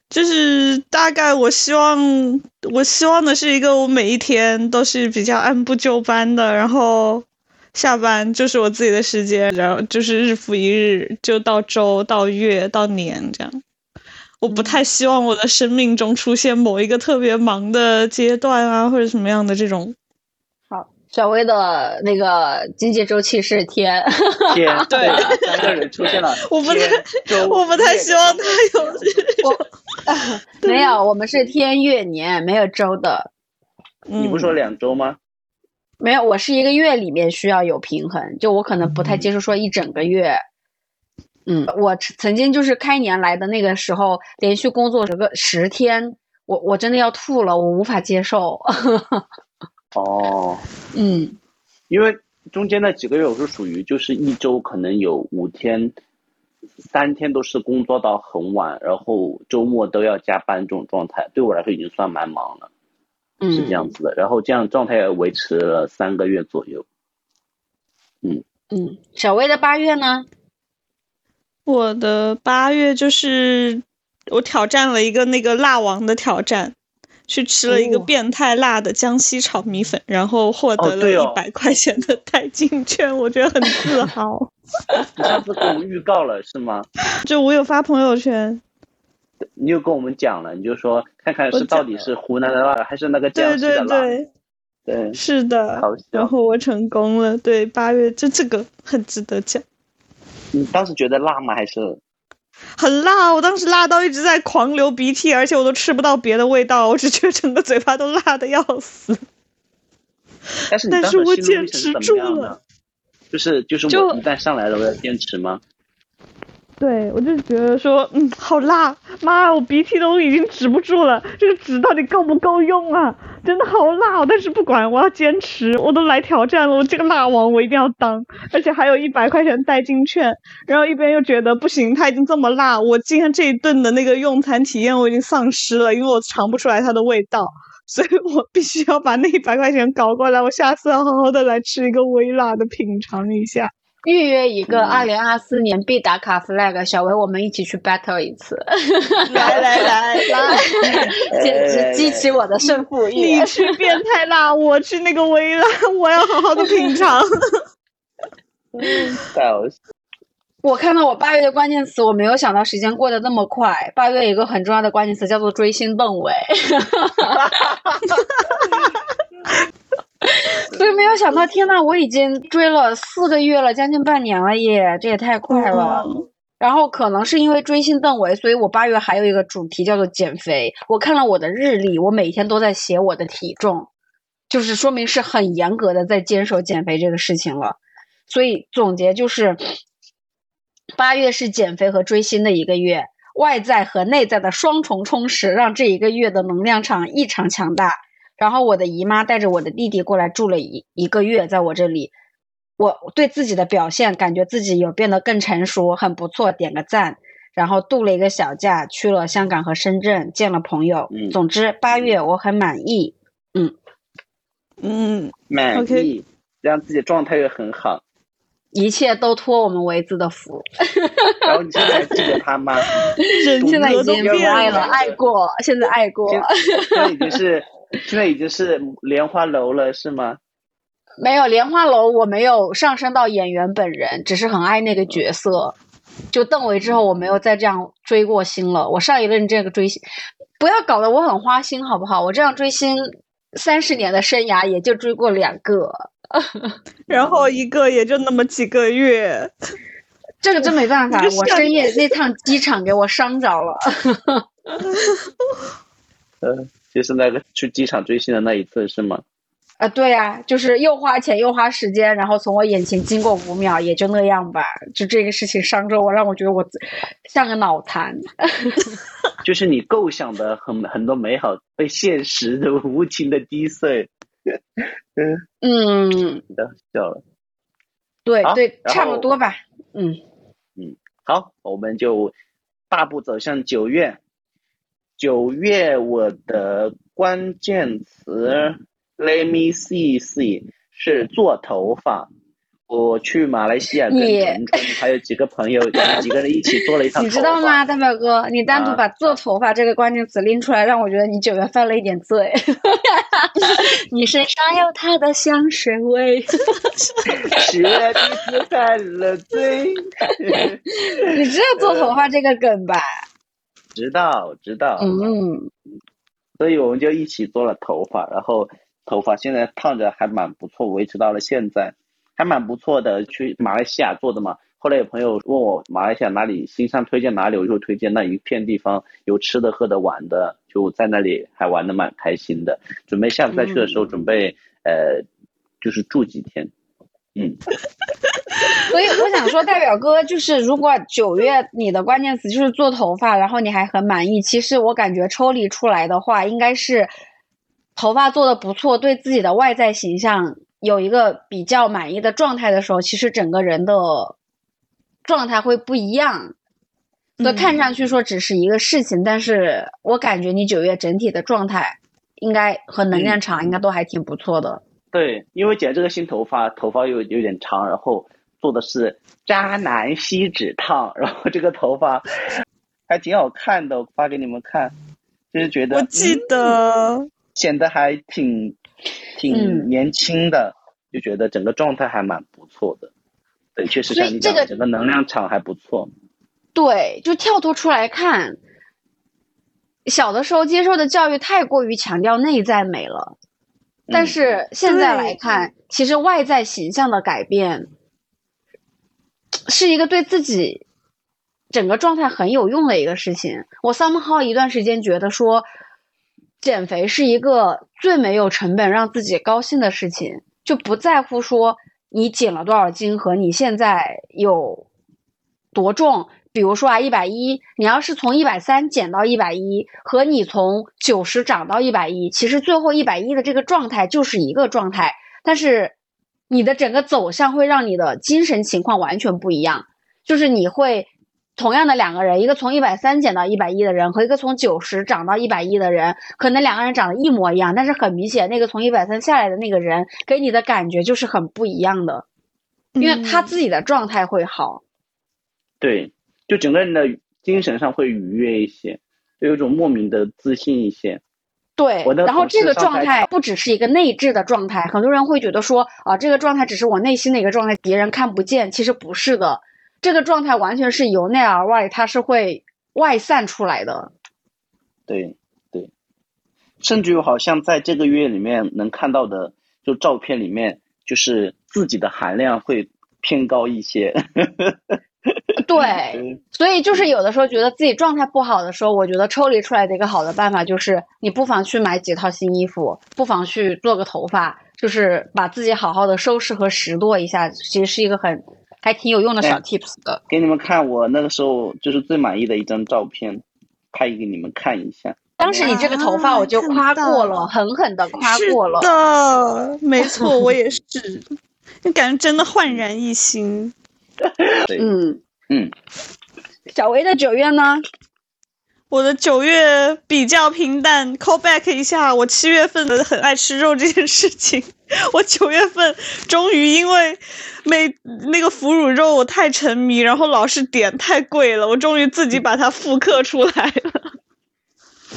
就是大概我希望，我希望的是一个我每一天都是比较按部就班的，然后下班就是我自己的时间，然后就是日复一日，就到周到月到年这样。我不太希望我的生命中出现某一个特别忙的阶段啊，或者什么样的这种。好，小薇的那个经济周期是天。天，对，三个人出现了。我不太，我不太希望他有。没有，我们是天月年，没有周的。你不说两周吗？没有，我是一个月里面需要有平衡，就我可能不太接受说一整个月。嗯，我曾经就是开年来的那个时候，连续工作十个十天，我我真的要吐了，我无法接受。哦，嗯，因为中间那几个月我是属于就是一周可能有五天，三天都是工作到很晚，然后周末都要加班这种状态，对我来说已经算蛮忙了，是这样子的。然后这样状态也维持了三个月左右。嗯嗯，小薇的八月呢？我的八月就是我挑战了一个那个辣王的挑战，去吃了一个变态辣的江西炒米粉，然后获得了一百块钱的代金券，我觉得很自豪。你上次给我们预告了是吗？就我有发朋友圈，你又跟我们讲了，你就说看看是到底是湖南的辣还是那个江西的辣？对对对，对，是的。然后我成功了，对，八月这这个很值得讲。你当时觉得辣吗？还是很辣？我当时辣到一直在狂流鼻涕，而且我都吃不到别的味道，我只觉得整个嘴巴都辣的要死。但是，但是我坚持住了。就是就是，我一旦上来了，我要坚持吗？对，我就觉得说，嗯，好辣，妈，我鼻涕都已经止不住了，这个纸到底够不够用啊？真的好辣，但是不管，我要坚持，我都来挑战了，我这个辣王我一定要当，而且还有一百块钱代金券，然后一边又觉得不行，它已经这么辣，我今天这一顿的那个用餐体验我已经丧失了，因为我尝不出来它的味道，所以我必须要把那一百块钱搞过来，我下次要好好的来吃一个微辣的品尝一下。预约一个二零二四年必打卡 flag，小维，我们一起去 battle 一次。来来来来，简直 激起我的胜负欲。你吃变态辣，我吃那个微辣，我要好好的品尝。太好笑！我看到我八月的关键词，我没有想到时间过得那么快。八月一个很重要的关键词叫做追星邓伟。所以没有想到，天呐，我已经追了四个月了，将近半年了耶，这也太快了。然后可能是因为追星邓为，所以我八月还有一个主题叫做减肥。我看了我的日历，我每天都在写我的体重，就是说明是很严格的在坚守减肥这个事情了。所以总结就是，八月是减肥和追星的一个月，外在和内在的双重充实，让这一个月的能量场异常强大。然后我的姨妈带着我的弟弟过来住了一一个月，在我这里，我对自己的表现感觉自己有变得更成熟，很不错，点个赞。然后度了一个小假，去了香港和深圳见了朋友。嗯，总之八月我很满意。嗯嗯，满意，让自己状态也很好。一切都托我们维子的福。然后你现在记得他吗？现在已经变爱了，爱过，现在爱过。现在已经是。现在已经是莲花楼了，是吗？没有莲花楼，我没有上升到演员本人，只是很爱那个角色。就邓为之后，我没有再这样追过星了。我上一任这个追星，不要搞得我很花心，好不好？我这样追星三十年的生涯，也就追过两个，然后一个也就那么几个月。这个真没办法，我深夜那趟机场给我伤着了。嗯。就是那个去机场追星的那一次是吗？啊，对呀，就是又花钱又花时间，然后从我眼前经过五秒，也就那样吧。就这个事情伤着我，让我觉得我像个脑残。就是你构想的很很多美好，被现实的无情的击碎。嗯嗯，笑了。对对，差不多吧。嗯嗯，好，我们就大步走向九月。九月我的关键词，Let me see see 是做头发。我去马来西亚跟陈春还有几个朋友 几个人一起做了一套。你知道吗，大表哥？你单独把做头发这个关键词拎出来，让我觉得你九月犯了一点罪。你身上有他的香水味。十月，第一次犯了罪。你知道做头发这个梗吧？知道知道，嗯，所以我们就一起做了头发，然后头发现在烫着还蛮不错，维持到了现在，还蛮不错的。去马来西亚做的嘛，后来有朋友问我马来西亚哪里，新上推荐哪里，我就推荐那一片地方，有吃的喝的玩的，就在那里还玩的蛮开心的。准备下次再去的时候，准备呃，就是住几天。嗯，所以我想说，代表哥就是，如果九月你的关键词就是做头发，然后你还很满意，其实我感觉抽离出来的话，应该是头发做的不错，对自己的外在形象有一个比较满意的状态的时候，其实整个人的状态会不一样。所以看上去说只是一个事情，但是我感觉你九月整体的状态应该和能量场应该都还挺不错的。对，因为剪这个新头发，头发又有点长，然后做的是渣男锡纸烫，然后这个头发还挺好看的，发给你们看，就是觉得我记得显得还挺挺年轻的，就觉得整个状态还蛮不错的。对，确实像你讲，整个能量场还不错。对，就跳脱出来看，小的时候接受的教育太过于强调内在美了。但是现在来看，其实外在形象的改变是一个对自己整个状态很有用的一个事情。我 somehow 一段时间觉得说，减肥是一个最没有成本让自己高兴的事情，就不在乎说你减了多少斤和你现在有多重，比如说啊，一百一，你要是从一百三减到一百一，和你从九十涨到一百一，其实最后一百一的这个状态就是一个状态，但是你的整个走向会让你的精神情况完全不一样。就是你会同样的两个人，一个从一百三减到一百一的人，和一个从九十涨到一百一的人，可能两个人长得一模一样，但是很明显，那个从一百三下来的那个人给你的感觉就是很不一样的，因为他自己的状态会好。对。就整个人的精神上会愉悦一些，就有一种莫名的自信一些。对，然后这个状态不只是一个内置的状态，很多人会觉得说啊，这个状态只是我内心的一个状态，别人看不见。其实不是的，这个状态完全是由内而外，它是会外散出来的。对对，甚至于好像在这个月里面能看到的，就照片里面，就是自己的含量会偏高一些。对，所以就是有的时候觉得自己状态不好的时候，我觉得抽离出来的一个好的办法就是，你不妨去买几套新衣服，不妨去做个头发，就是把自己好好的收拾和拾掇一下，其实是一个很还挺有用的小 tips 的。给你们看我那个时候就是最满意的一张照片，拍给你们看一下。当时你这个头发我就夸过了，狠狠的夸过了。的，没错，我也是，感觉真的焕然一新。嗯。嗯，小薇的九月呢？我的九月比较平淡。Call back 一下，我七月份的很爱吃肉这件事情。我九月份终于因为每那个腐乳肉我太沉迷，然后老是点太贵了，我终于自己把它复刻出来了。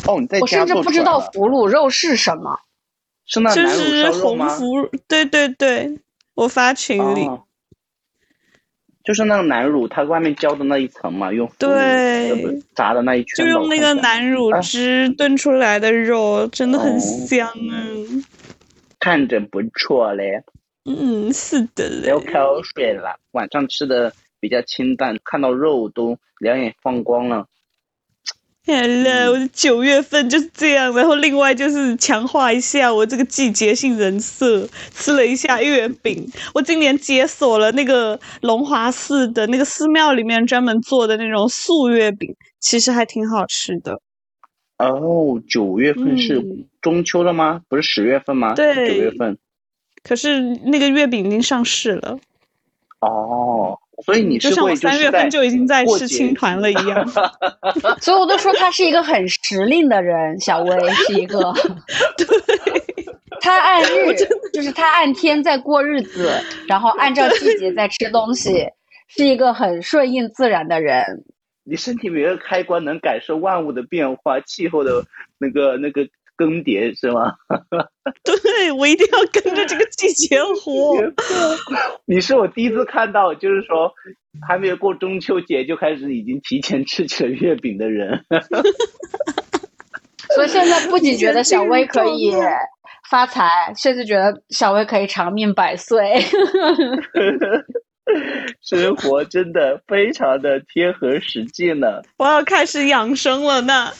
哦，你在我甚至不知道腐乳肉是什么，是那就是红腐。对对对，我发群里。就是那个南乳，它外面浇的那一层嘛，用对炸的那一圈，就用那个南乳汁炖出来的肉，真的很香啊！看着不错嘞。嗯，是的。流口水了，晚上吃的比较清淡，看到肉都两眼放光了。Hello，我的九月份就是这样，然后另外就是强化一下我这个季节性人设，吃了一下月饼。我今年解锁了那个龙华寺的那个寺庙里面专门做的那种素月饼，其实还挺好吃的。哦，九月份是中秋了吗？不是十月份吗？对，九月份。可是那个月饼已经上市了。哦。所以你就像我三月份就已经在吃青团了一样，所以我都说他是一个很时令的人。小薇是一个，对，他按日就是他按天在过日子，然后按照季节在吃东西，是一个很顺应自然的人。你身体每个开关能感受万物的变化，气候的那个那个。更迭是吗？对，我一定要跟着这个季节活。你是我第一次看到，就是说还没有过中秋节就开始已经提前吃起了月饼的人。所以现在不仅觉得小薇可以发财，甚至觉得小薇可以长命百岁。生活真的非常的贴合实际呢。我要开始养生了呢。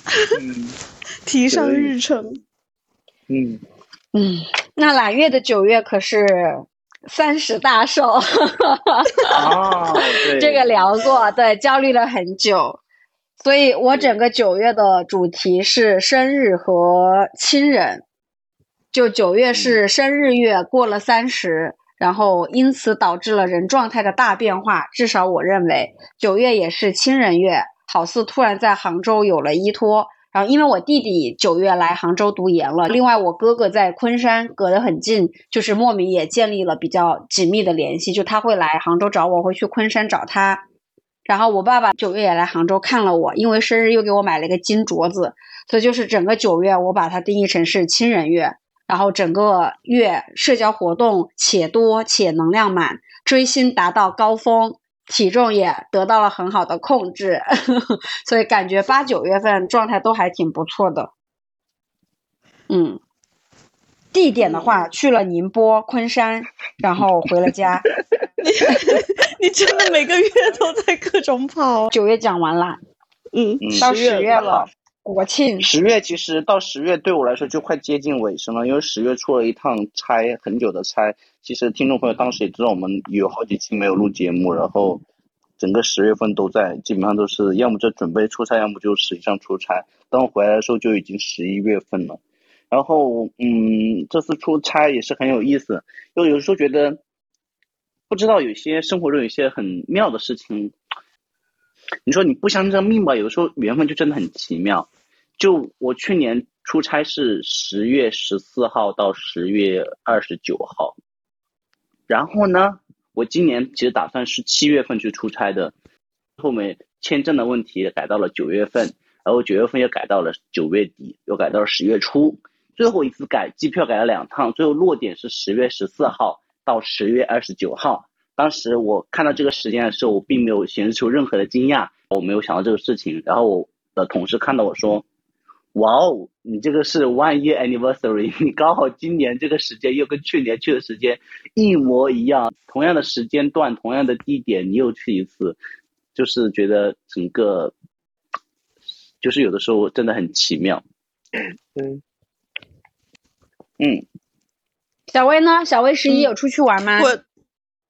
嗯。提上日程。嗯嗯，那揽月的九月可是三十大寿。哦，这个聊过，对，焦虑了很久。所以我整个九月的主题是生日和亲人。就九月是生日月，过了三十，然后因此导致了人状态的大变化。至少我认为，九月也是亲人月，好似突然在杭州有了依托。然后，因为我弟弟九月来杭州读研了，另外我哥哥在昆山，隔得很近，就是莫名也建立了比较紧密的联系。就他会来杭州找我，会去昆山找他。然后我爸爸九月也来杭州看了我，因为生日又给我买了一个金镯子，所以就是整个九月我把它定义成是亲人月。然后整个月社交活动且多且能量满，追星达到高峰。体重也得到了很好的控制，所以感觉八九月份状态都还挺不错的。嗯，地点的话去了宁波、昆山，然后回了家。你真的每个月都在各种跑。九月讲完了，嗯，到十月了，国庆。十月其实到十月对我来说就快接近尾声了，因为十月出了一趟差，很久的差。其实听众朋友当时也知道，我们有好几期没有录节目，然后整个十月份都在，基本上都是要么就准备出差，要么就实际上出差。当我回来的时候，就已经十一月份了。然后，嗯，这次出差也是很有意思，就有时候觉得，不知道有些生活中有些很妙的事情。你说你不相信命吧？有的时候缘分就真的很奇妙。就我去年出差是十月十四号到十月二十九号，然后呢，我今年其实打算是七月份去出差的，后面签证的问题改到了九月份，然后九月份又改到了九月底，又改到了十月初。最后一次改机票改了两趟，最后落点是十月十四号到十月二十九号。当时我看到这个时间的时候，我并没有显示出任何的惊讶，我没有想到这个事情。然后我的同事看到我说：“哇哦，你这个是 one year anniversary，你刚好今年这个时间又跟去年去的时间一模一样，同样的时间段，同样的地点，你又去一次，就是觉得整个，就是有的时候真的很奇妙。”嗯。嗯，小薇呢？小薇十一有出去玩吗？我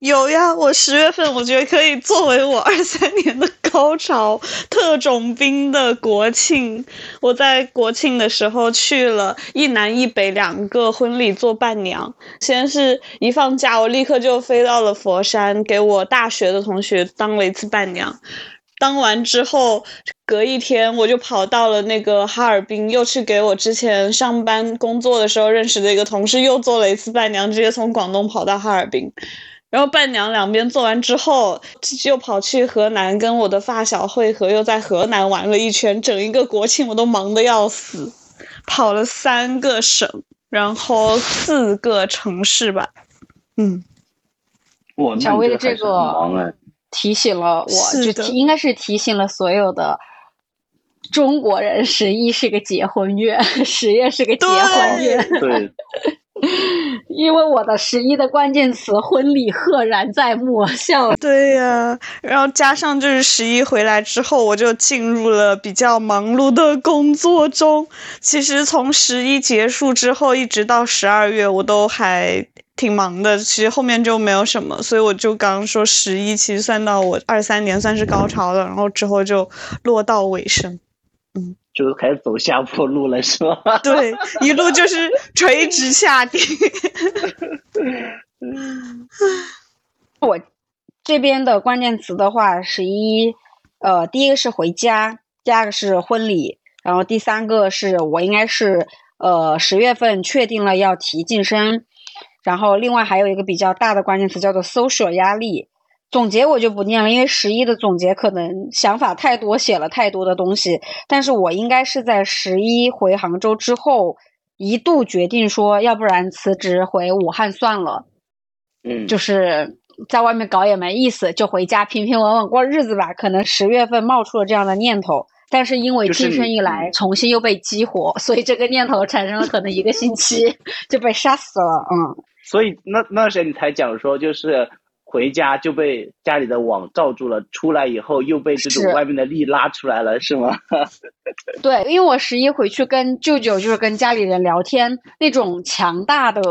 有呀，我十月份我觉得可以作为我二三年的高潮，特种兵的国庆。我在国庆的时候去了一南一北两个婚礼做伴娘。先是一放假，我立刻就飞到了佛山，给我大学的同学当了一次伴娘。当完之后，隔一天我就跑到了那个哈尔滨，又去给我之前上班工作的时候认识的一个同事又做了一次伴娘，直接从广东跑到哈尔滨，然后伴娘两边做完之后，又跑去河南跟我的发小汇合，又在河南玩了一圈，整一个国庆我都忙得要死，跑了三个省，然后四个城市吧，嗯，小薇的这个。提醒了我，就提应该是提醒了所有的中国人，十一是个结婚月，十月是个结婚月。对，因为我的十一的关键词婚礼赫然在目，笑。对呀，然后加上就是十一回来之后，我就进入了比较忙碌的工作中。其实从十一结束之后，一直到十二月，我都还。挺忙的，其实后面就没有什么，所以我就刚刚说十一，其实算到我二三年算是高潮了，然后之后就落到尾声，嗯，就开始走下坡路了，是吗？对，一路就是垂直下跌。我这边的关键词的话，十一，呃，第一个是回家，第二个是婚礼，然后第三个是我应该是呃十月份确定了要提晋升。然后，另外还有一个比较大的关键词叫做 social 压力。总结我就不念了，因为十一的总结可能想法太多，写了太多的东西。但是我应该是在十一回杭州之后，一度决定说，要不然辞职回武汉算了。嗯，就是在外面搞也没意思，就回家平平稳稳过日子吧。可能十月份冒出了这样的念头。但是因为晋升一来，重新又被激活，所以这个念头产生了可能一个星期 就被杀死了。嗯，所以那那时你才讲说，就是回家就被家里的网罩住了，出来以后又被这种外面的力拉出来了，是吗？对，因为我十一回去跟舅舅就是跟家里人聊天，那种强大的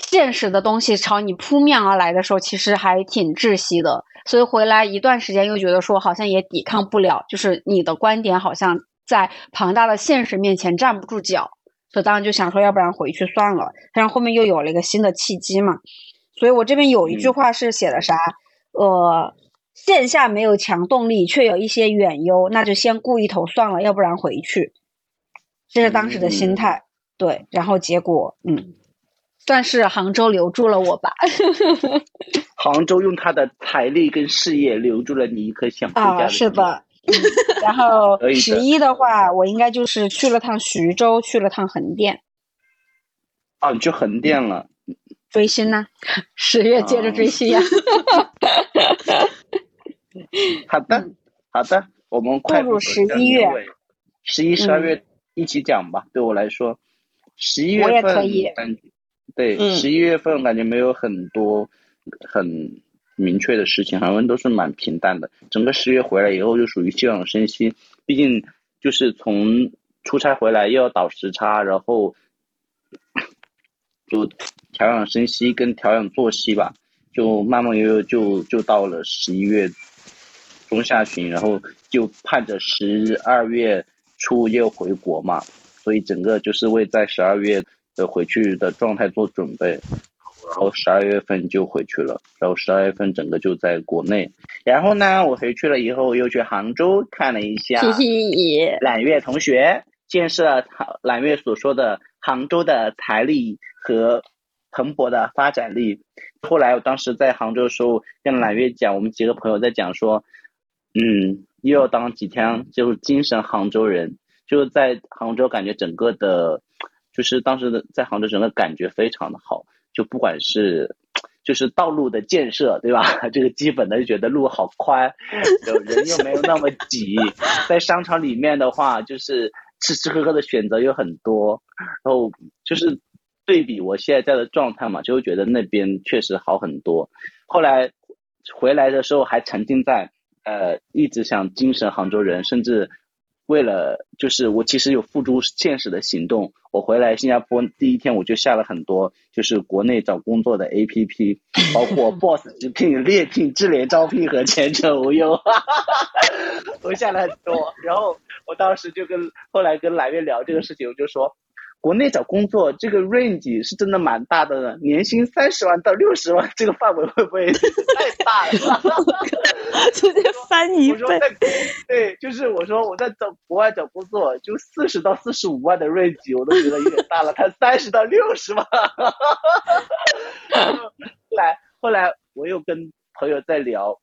现实的东西朝你扑面而来的时候，其实还挺窒息的。所以回来一段时间，又觉得说好像也抵抗不了，就是你的观点好像在庞大的现实面前站不住脚，所以当时就想说，要不然回去算了。但是后面又有了一个新的契机嘛，所以我这边有一句话是写的啥？呃，线下没有强动力，却有一些远忧，那就先顾一头算了，要不然回去。这是当时的心态，对。然后结果，嗯。算是杭州留住了我吧。杭州用他的财力跟事业留住了你一颗想回家的心。是的。然后十一的话，我应该就是去了趟徐州，去了趟横店。啊，你去横店了？追星呢？十月接着追星呀。好的，好的，我们快入十一月，十一、十二月一起讲吧。对我来说，十一月份我也。对，十一月份感觉没有很多很明确的事情，好像都是蛮平淡的。整个十月回来以后就属于休养生息，毕竟就是从出差回来又要倒时差，然后就调养生息跟调养作息吧，就慢慢悠悠就就到了十一月中下旬，然后就盼着十二月初又回国嘛，所以整个就是为在十二月的回去的状态做准备。然后十二月份就回去了，然后十二月份整个就在国内。然后呢，我回去了以后又去杭州看了一下揽月同学，见识了揽月所说的杭州的财力和蓬勃的发展力。后来我当时在杭州的时候，跟揽月讲，我们几个朋友在讲说，嗯，又要当几天就是精神杭州人，就在杭州感觉整个的，就是当时的在杭州整个感觉非常的好。就不管是，就是道路的建设，对吧？这个基本的就觉得路好宽，人又没有那么挤。在商场里面的话，就是吃吃喝喝的选择有很多，然后就是对比我现在在的状态嘛，就会觉得那边确实好很多。后来回来的时候还沉浸在呃，一直想精神杭州人，甚至。为了就是我其实有付诸现实的行动，我回来新加坡第一天我就下了很多就是国内找工作的 A P P，包括 Boss 直聘、猎聘、智联招聘和前程无忧，我下了很多。然后我当时就跟后来跟蓝月聊这个事情，我就说。国内找工作这个 range 是真的蛮大的，呢，年薪三十万到六十万，这个范围会不会 太大了？直接翻一倍。对，就是我说我在找国外找工作，就四十到四十五万的 range 我都觉得有点大了，他三十到六十万。后来后来我又跟朋友在聊，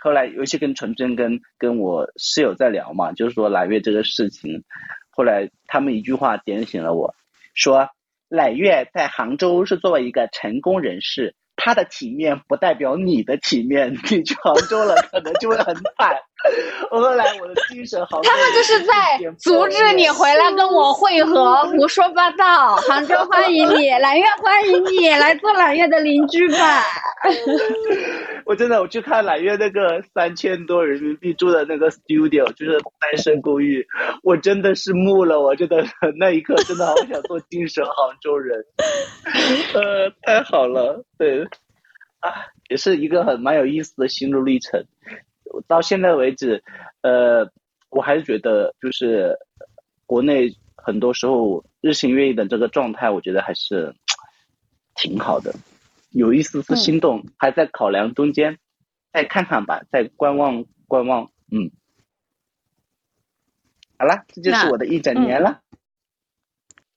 后来尤其跟纯真跟跟我室友在聊嘛，就是说揽月这个事情。后来他们一句话点醒了我，说揽月在杭州是作为一个成功人士，他的体面不代表你的体面，你去杭州了可能就会很惨。后来我的精神好，他们就是在阻止你回来跟我会合，胡说八道。杭州欢迎你，揽月欢迎你，来做揽月的邻居吧。我真的，我去看揽月那个三千多人民币住的那个 studio，就是单身公寓，我真的是木了。我真的那一刻真的好想做精神杭州人。呃，太好了，对，啊，也是一个很蛮有意思的心路历程。到现在为止，呃，我还是觉得就是国内很多时候日新月异的这个状态，我觉得还是 挺好的，有一丝丝心动，还在考量中间，再看看吧，再观望观望，嗯，好了，这就是我的一整年了。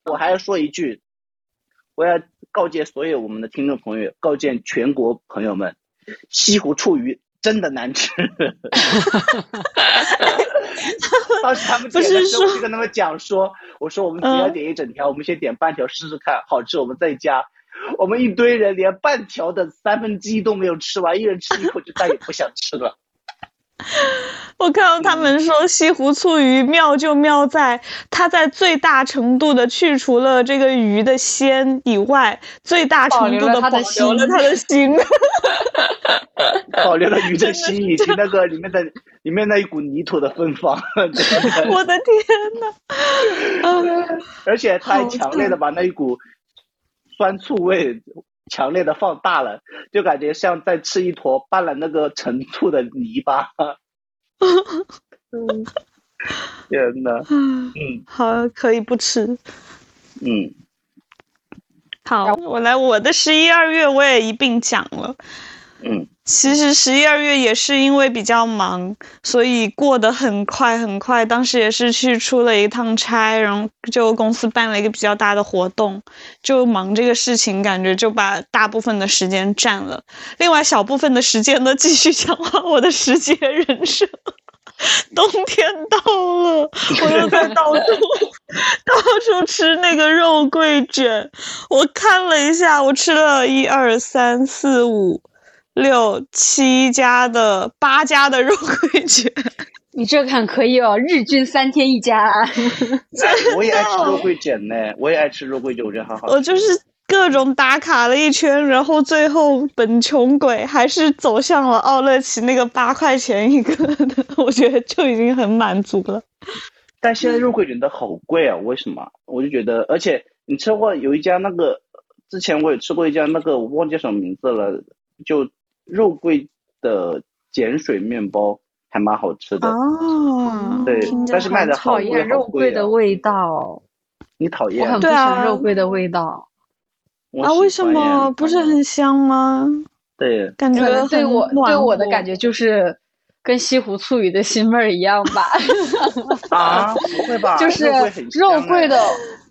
我还要说一句，我要告诫所有我们的听众朋友，告诫全国朋友们，西湖醋鱼。真的难吃，当时他们点的时候，我就跟他们讲说，我说我们只要点一整条，我们先点半条试试看，好吃我们再加。我们一堆人连半条的三分之一都没有吃完，一人吃一口就再也不想吃了。我看到他们说西湖醋鱼妙就妙在，它在最大程度的去除了这个鱼的鲜以外，最大程度的保留了它的腥，保留了鱼的腥以及那个里面的里面那一股泥土的芬芳。我的天呐！而且它还强烈的把那一股酸醋味强烈的放大了，就感觉像在吃一坨拌了那个陈醋的泥巴。嗯，天呐，嗯，好，可以不吃。嗯，好，我来我的十一二月我也一并讲了。嗯，其实十一二月也是因为比较忙，所以过得很快很快。当时也是去出了一趟差，然后就公司办了一个比较大的活动，就忙这个事情，感觉就把大部分的时间占了。另外小部分的时间呢，继续强化我的时节人设。冬天到了，我又在到处 到处吃那个肉桂卷。我看了一下，我吃了一二三四五。六七家的八家的肉桂卷，你这看可以哦，日均三天一家。我也爱吃肉桂卷呢，我也爱吃肉桂卷，我觉得好好。我就是各种打卡了一圈，然后最后本穷鬼还是走向了奥乐奇那个八块钱一个的，我觉得就已经很满足了。但现在肉桂卷的好贵啊，为什么？我就觉得，而且你吃过有一家那个，之前我也吃过一家那个，我忘记什么名字了，就。肉桂的碱水面包还蛮好吃的。哦，对，但是卖的好讨厌肉桂的味道。你讨厌？我很不喜欢肉桂的味道。啊？为什么？不是很香吗？对，感觉对我对我的感觉就是跟西湖醋鱼的腥味儿一样吧。啊？不会吧？就是肉桂的。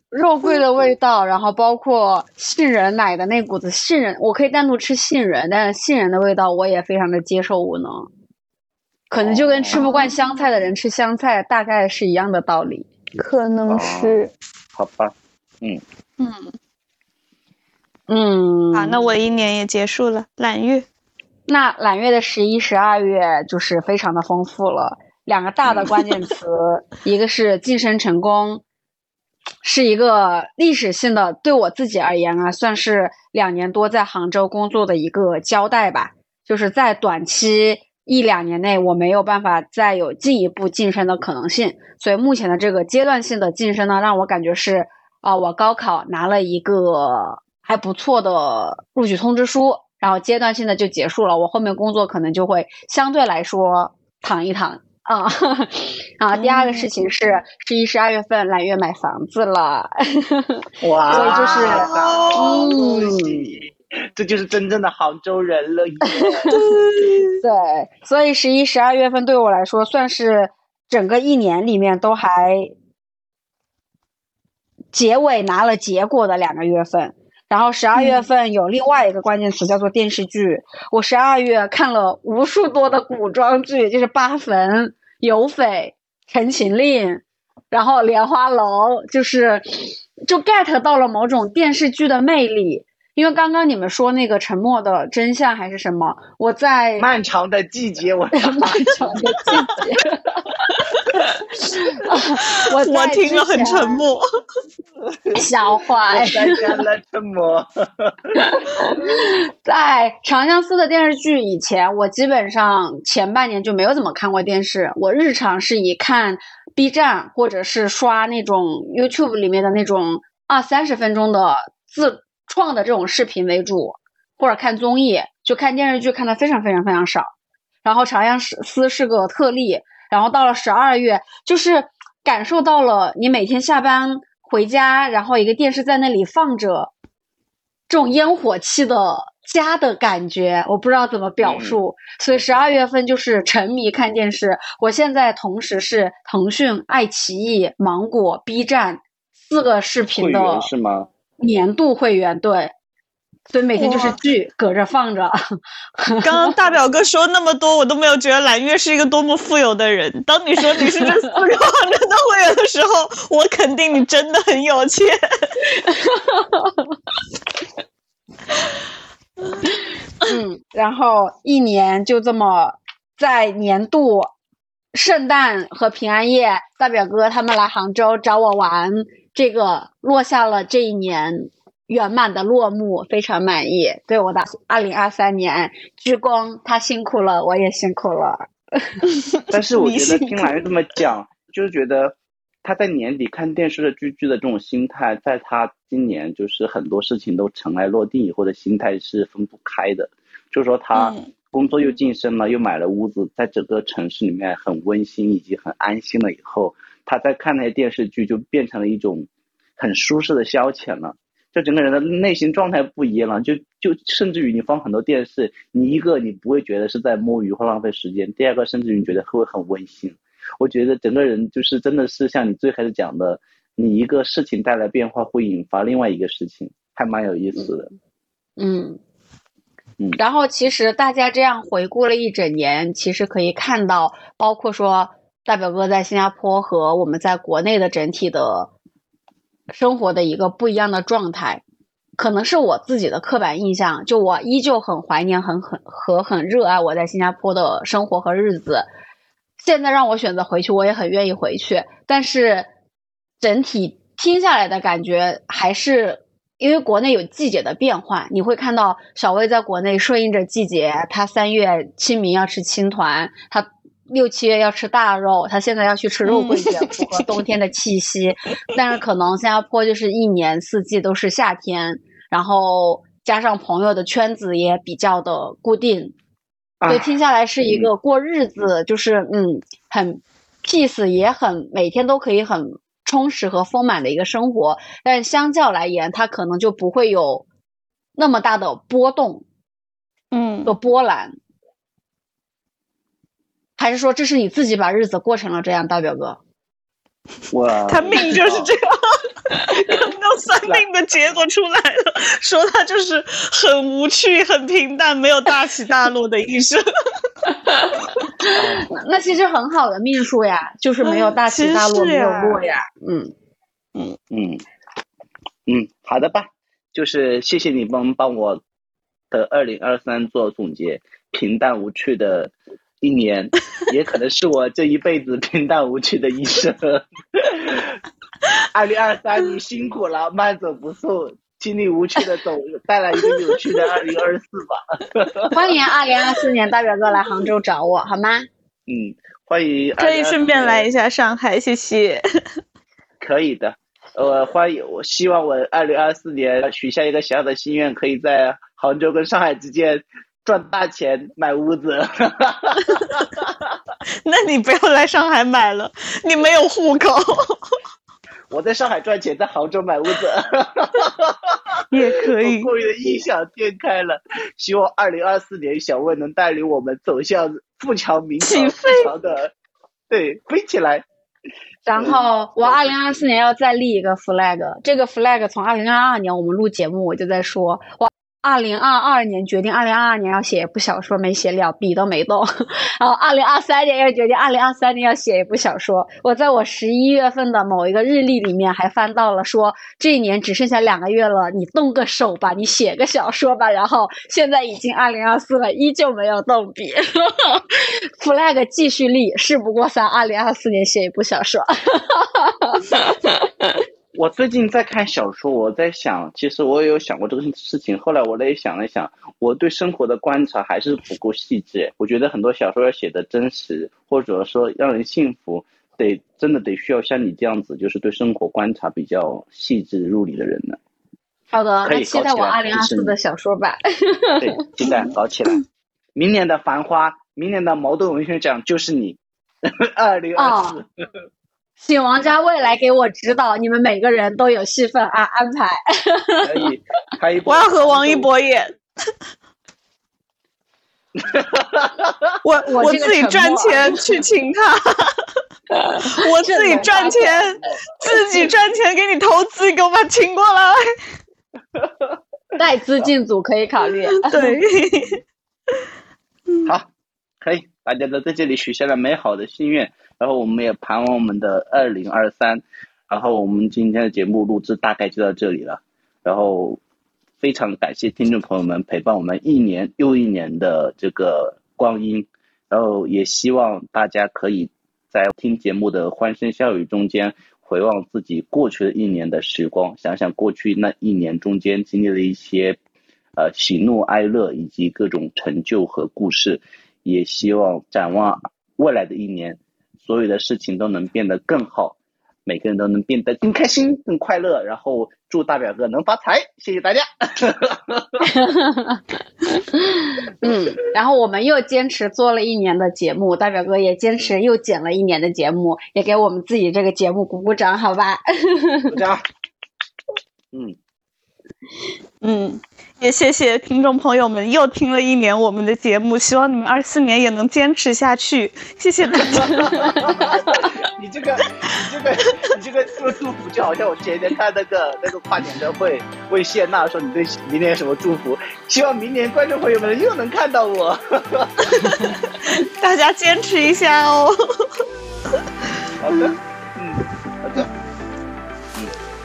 肉桂的味道，然后包括杏仁奶的那股子杏仁，我可以单独吃杏仁，但是杏仁的味道我也非常的接受无能，可能就跟吃不惯香菜的人吃香菜大概是一样的道理，可能是，好吧，嗯。嗯。嗯，好，那我一年也结束了，揽月，那揽月的十一、十二月就是非常的丰富了，两个大的关键词，一个是晋升成功。是一个历史性的，对我自己而言啊，算是两年多在杭州工作的一个交代吧。就是在短期一两年内，我没有办法再有进一步晋升的可能性。所以目前的这个阶段性的晋升呢，让我感觉是啊，我高考拿了一个还不错的录取通知书，然后阶段性的就结束了。我后面工作可能就会相对来说躺一躺。啊啊！第二个事情是十一、十二月份揽月买房子了，哇！所以就是，嗯，这就是真正的杭州人了。对，所以十一、十二月份对我来说算是整个一年里面都还结尾拿了结果的两个月份。然后十二月份有另外一个关键词叫做电视剧，我十二月看了无数多的古装剧，就是《八坟》《有匪》《陈情令》，然后《莲花楼》，就是就 get 到了某种电视剧的魅力。因为刚刚你们说那个沉默的真相还是什么，我在漫长的季节，我 漫长的季节。我我听了很沉默，小坏，干了沉默。在《长相思》的电视剧以前，我基本上前半年就没有怎么看过电视。我日常是以看 B 站或者是刷那种 YouTube 里面的那种二三十分钟的自创的这种视频为主，或者看综艺，就看电视剧看的非常非常非常少。然后《长相思》是个特例。然后到了十二月，就是感受到了你每天下班回家，然后一个电视在那里放着，这种烟火气的家的感觉，我不知道怎么表述。所以十二月份就是沉迷看电视。我现在同时是腾讯、爱奇艺、芒果、B 站四个视频的是吗？年度会员对。所以每天就是剧搁着放着。刚刚大表哥说那么多，我都没有觉得蓝月是一个多么富有的人。当你说你是这四个网站的会员的时候，我肯定你真的很有钱。嗯，然后一年就这么在年度圣诞和平安夜，大表哥他们来杭州找我玩，这个落下了这一年。圆满的落幕，非常满意。对我的二零二三年鞠躬，他辛苦了，我也辛苦了。但是我觉得听来这么讲，就是觉得他在年底看电视的剧剧的这种心态，在他今年就是很多事情都尘埃落定以后的心态是分不开的。就是说他工作又晋升了，又买了屋子，在整个城市里面很温馨以及很安心了以后，他在看那些电视剧就变成了一种很舒适的消遣了。就整个人的内心状态不一样了，就就甚至于你放很多电视，你一个你不会觉得是在摸鱼或浪费时间，第二个甚至于你觉得会很温馨。我觉得整个人就是真的是像你最开始讲的，你一个事情带来变化会引发另外一个事情，还蛮有意思的。嗯嗯。然后其实大家这样回顾了一整年，其实可以看到，包括说大表哥在新加坡和我们在国内的整体的。生活的一个不一样的状态，可能是我自己的刻板印象。就我依旧很怀念、很很和很热爱我在新加坡的生活和日子。现在让我选择回去，我也很愿意回去。但是整体听下来的感觉，还是因为国内有季节的变换，你会看到小薇在国内顺应着季节，她三月清明要吃青团，她。六七月要吃大肉，他现在要去吃肉桂卷，符合冬天的气息。但是可能新加坡就是一年四季都是夏天，然后加上朋友的圈子也比较的固定，所以听下来是一个过日子，就是嗯，很 peace，也很每天都可以很充实和丰满的一个生活。但相较来言，它可能就不会有那么大的波动，嗯，的波澜。还是说这是你自己把日子过成了这样，大表哥？我 他命就是这样，刚刚算命的结果出来了，说他就是很无趣、很平淡、没有大起大落的一生。那其实很好的命数呀，就是没有大起大落，没有落呀。嗯嗯嗯嗯，好的吧，就是谢谢你帮帮我的二零二三做总结，平淡无趣的。一年，也可能是我这一辈子平淡无趣的一生。二零二三，你辛苦了，慢走不送，经历无趣的走，带来一个有趣的二零二四吧。欢迎二零二四年大表哥来杭州找我，好吗？嗯，欢迎。可以顺便来一下上海，谢谢。可以的，呃，欢迎。我希望我二零二四年许下一个小小的心愿，可以在杭州跟上海之间。赚大钱买屋子，那你不要来上海买了，你没有户口。我在上海赚钱，在杭州买屋子，也可以。过于的异想天开了，希望二零二四年小魏能带领我们走向富强民强富强的，对，飞起来。然后我二零二四年要再立一个 flag，这个 flag 从二零二二年我们录节目我就在说，我。二零二二年决定，二零二二年要写一部小说，没写了，笔都没动。然后二零二三年又决定，二零二三年要写一部小说。我在我十一月份的某一个日历里面还翻到了，说这一年只剩下两个月了，你动个手吧，你写个小说吧。然后现在已经二零二四了，依旧没有动笔。flag 继续立，事不过三，二零二四年写一部小说。我最近在看小说，我在想，其实我也有想过这个事情。后来我也想了想，我对生活的观察还是不够细致。我觉得很多小说要写的真实，或者说让人信服，得真的得需要像你这样子，就是对生活观察比较细致入理的人呢。好的，那期待我二零二四的小说吧。对，期待搞起来。明年的《繁花》，明年的茅盾文学奖就是你。二零二四。请王家卫来给我指导，你们每个人都有戏份啊，安排。可以，我要和王一博演。我我自己赚钱 去请他，我自己赚钱，自己赚钱给你投资，给我把请过来。带资进组可以考虑。对，好，可以，大家都在这里许下了美好的心愿。然后我们也盘完我们的二零二三，然后我们今天的节目录制大概就到这里了。然后非常感谢听众朋友们陪伴我们一年又一年的这个光阴，然后也希望大家可以在听节目的欢声笑语中间回望自己过去的一年的时光，想想过去那一年中间经历了一些呃喜怒哀乐以及各种成就和故事，也希望展望未来的一年。所有的事情都能变得更好，每个人都能变得更开心、更快乐。然后祝大表哥能发财，谢谢大家。嗯，然后我们又坚持做了一年的节目，大表哥也坚持又剪了一年的节目，也给我们自己这个节目鼓鼓掌，好吧？鼓掌。嗯 嗯。也谢谢听众朋友们又听了一年我们的节目，希望你们二四年也能坚持下去。谢谢大家。你这个，你这个，你这个说祝福，就好像我前天看那个那个跨年的会，问谢娜说你对明年有什么祝福？希望明年观众朋友们又能看到我。大家坚持一下哦。好的。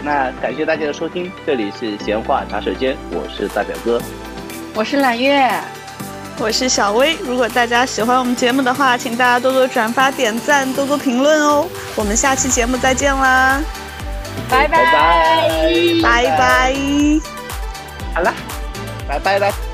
那感谢大家的收听，这里是闲话茶水间，我是大表哥，我是揽月，我是小薇。如果大家喜欢我们节目的话，请大家多多转发、点赞、多多评论哦。我们下期节目再见啦，拜拜拜拜，好了，拜拜了。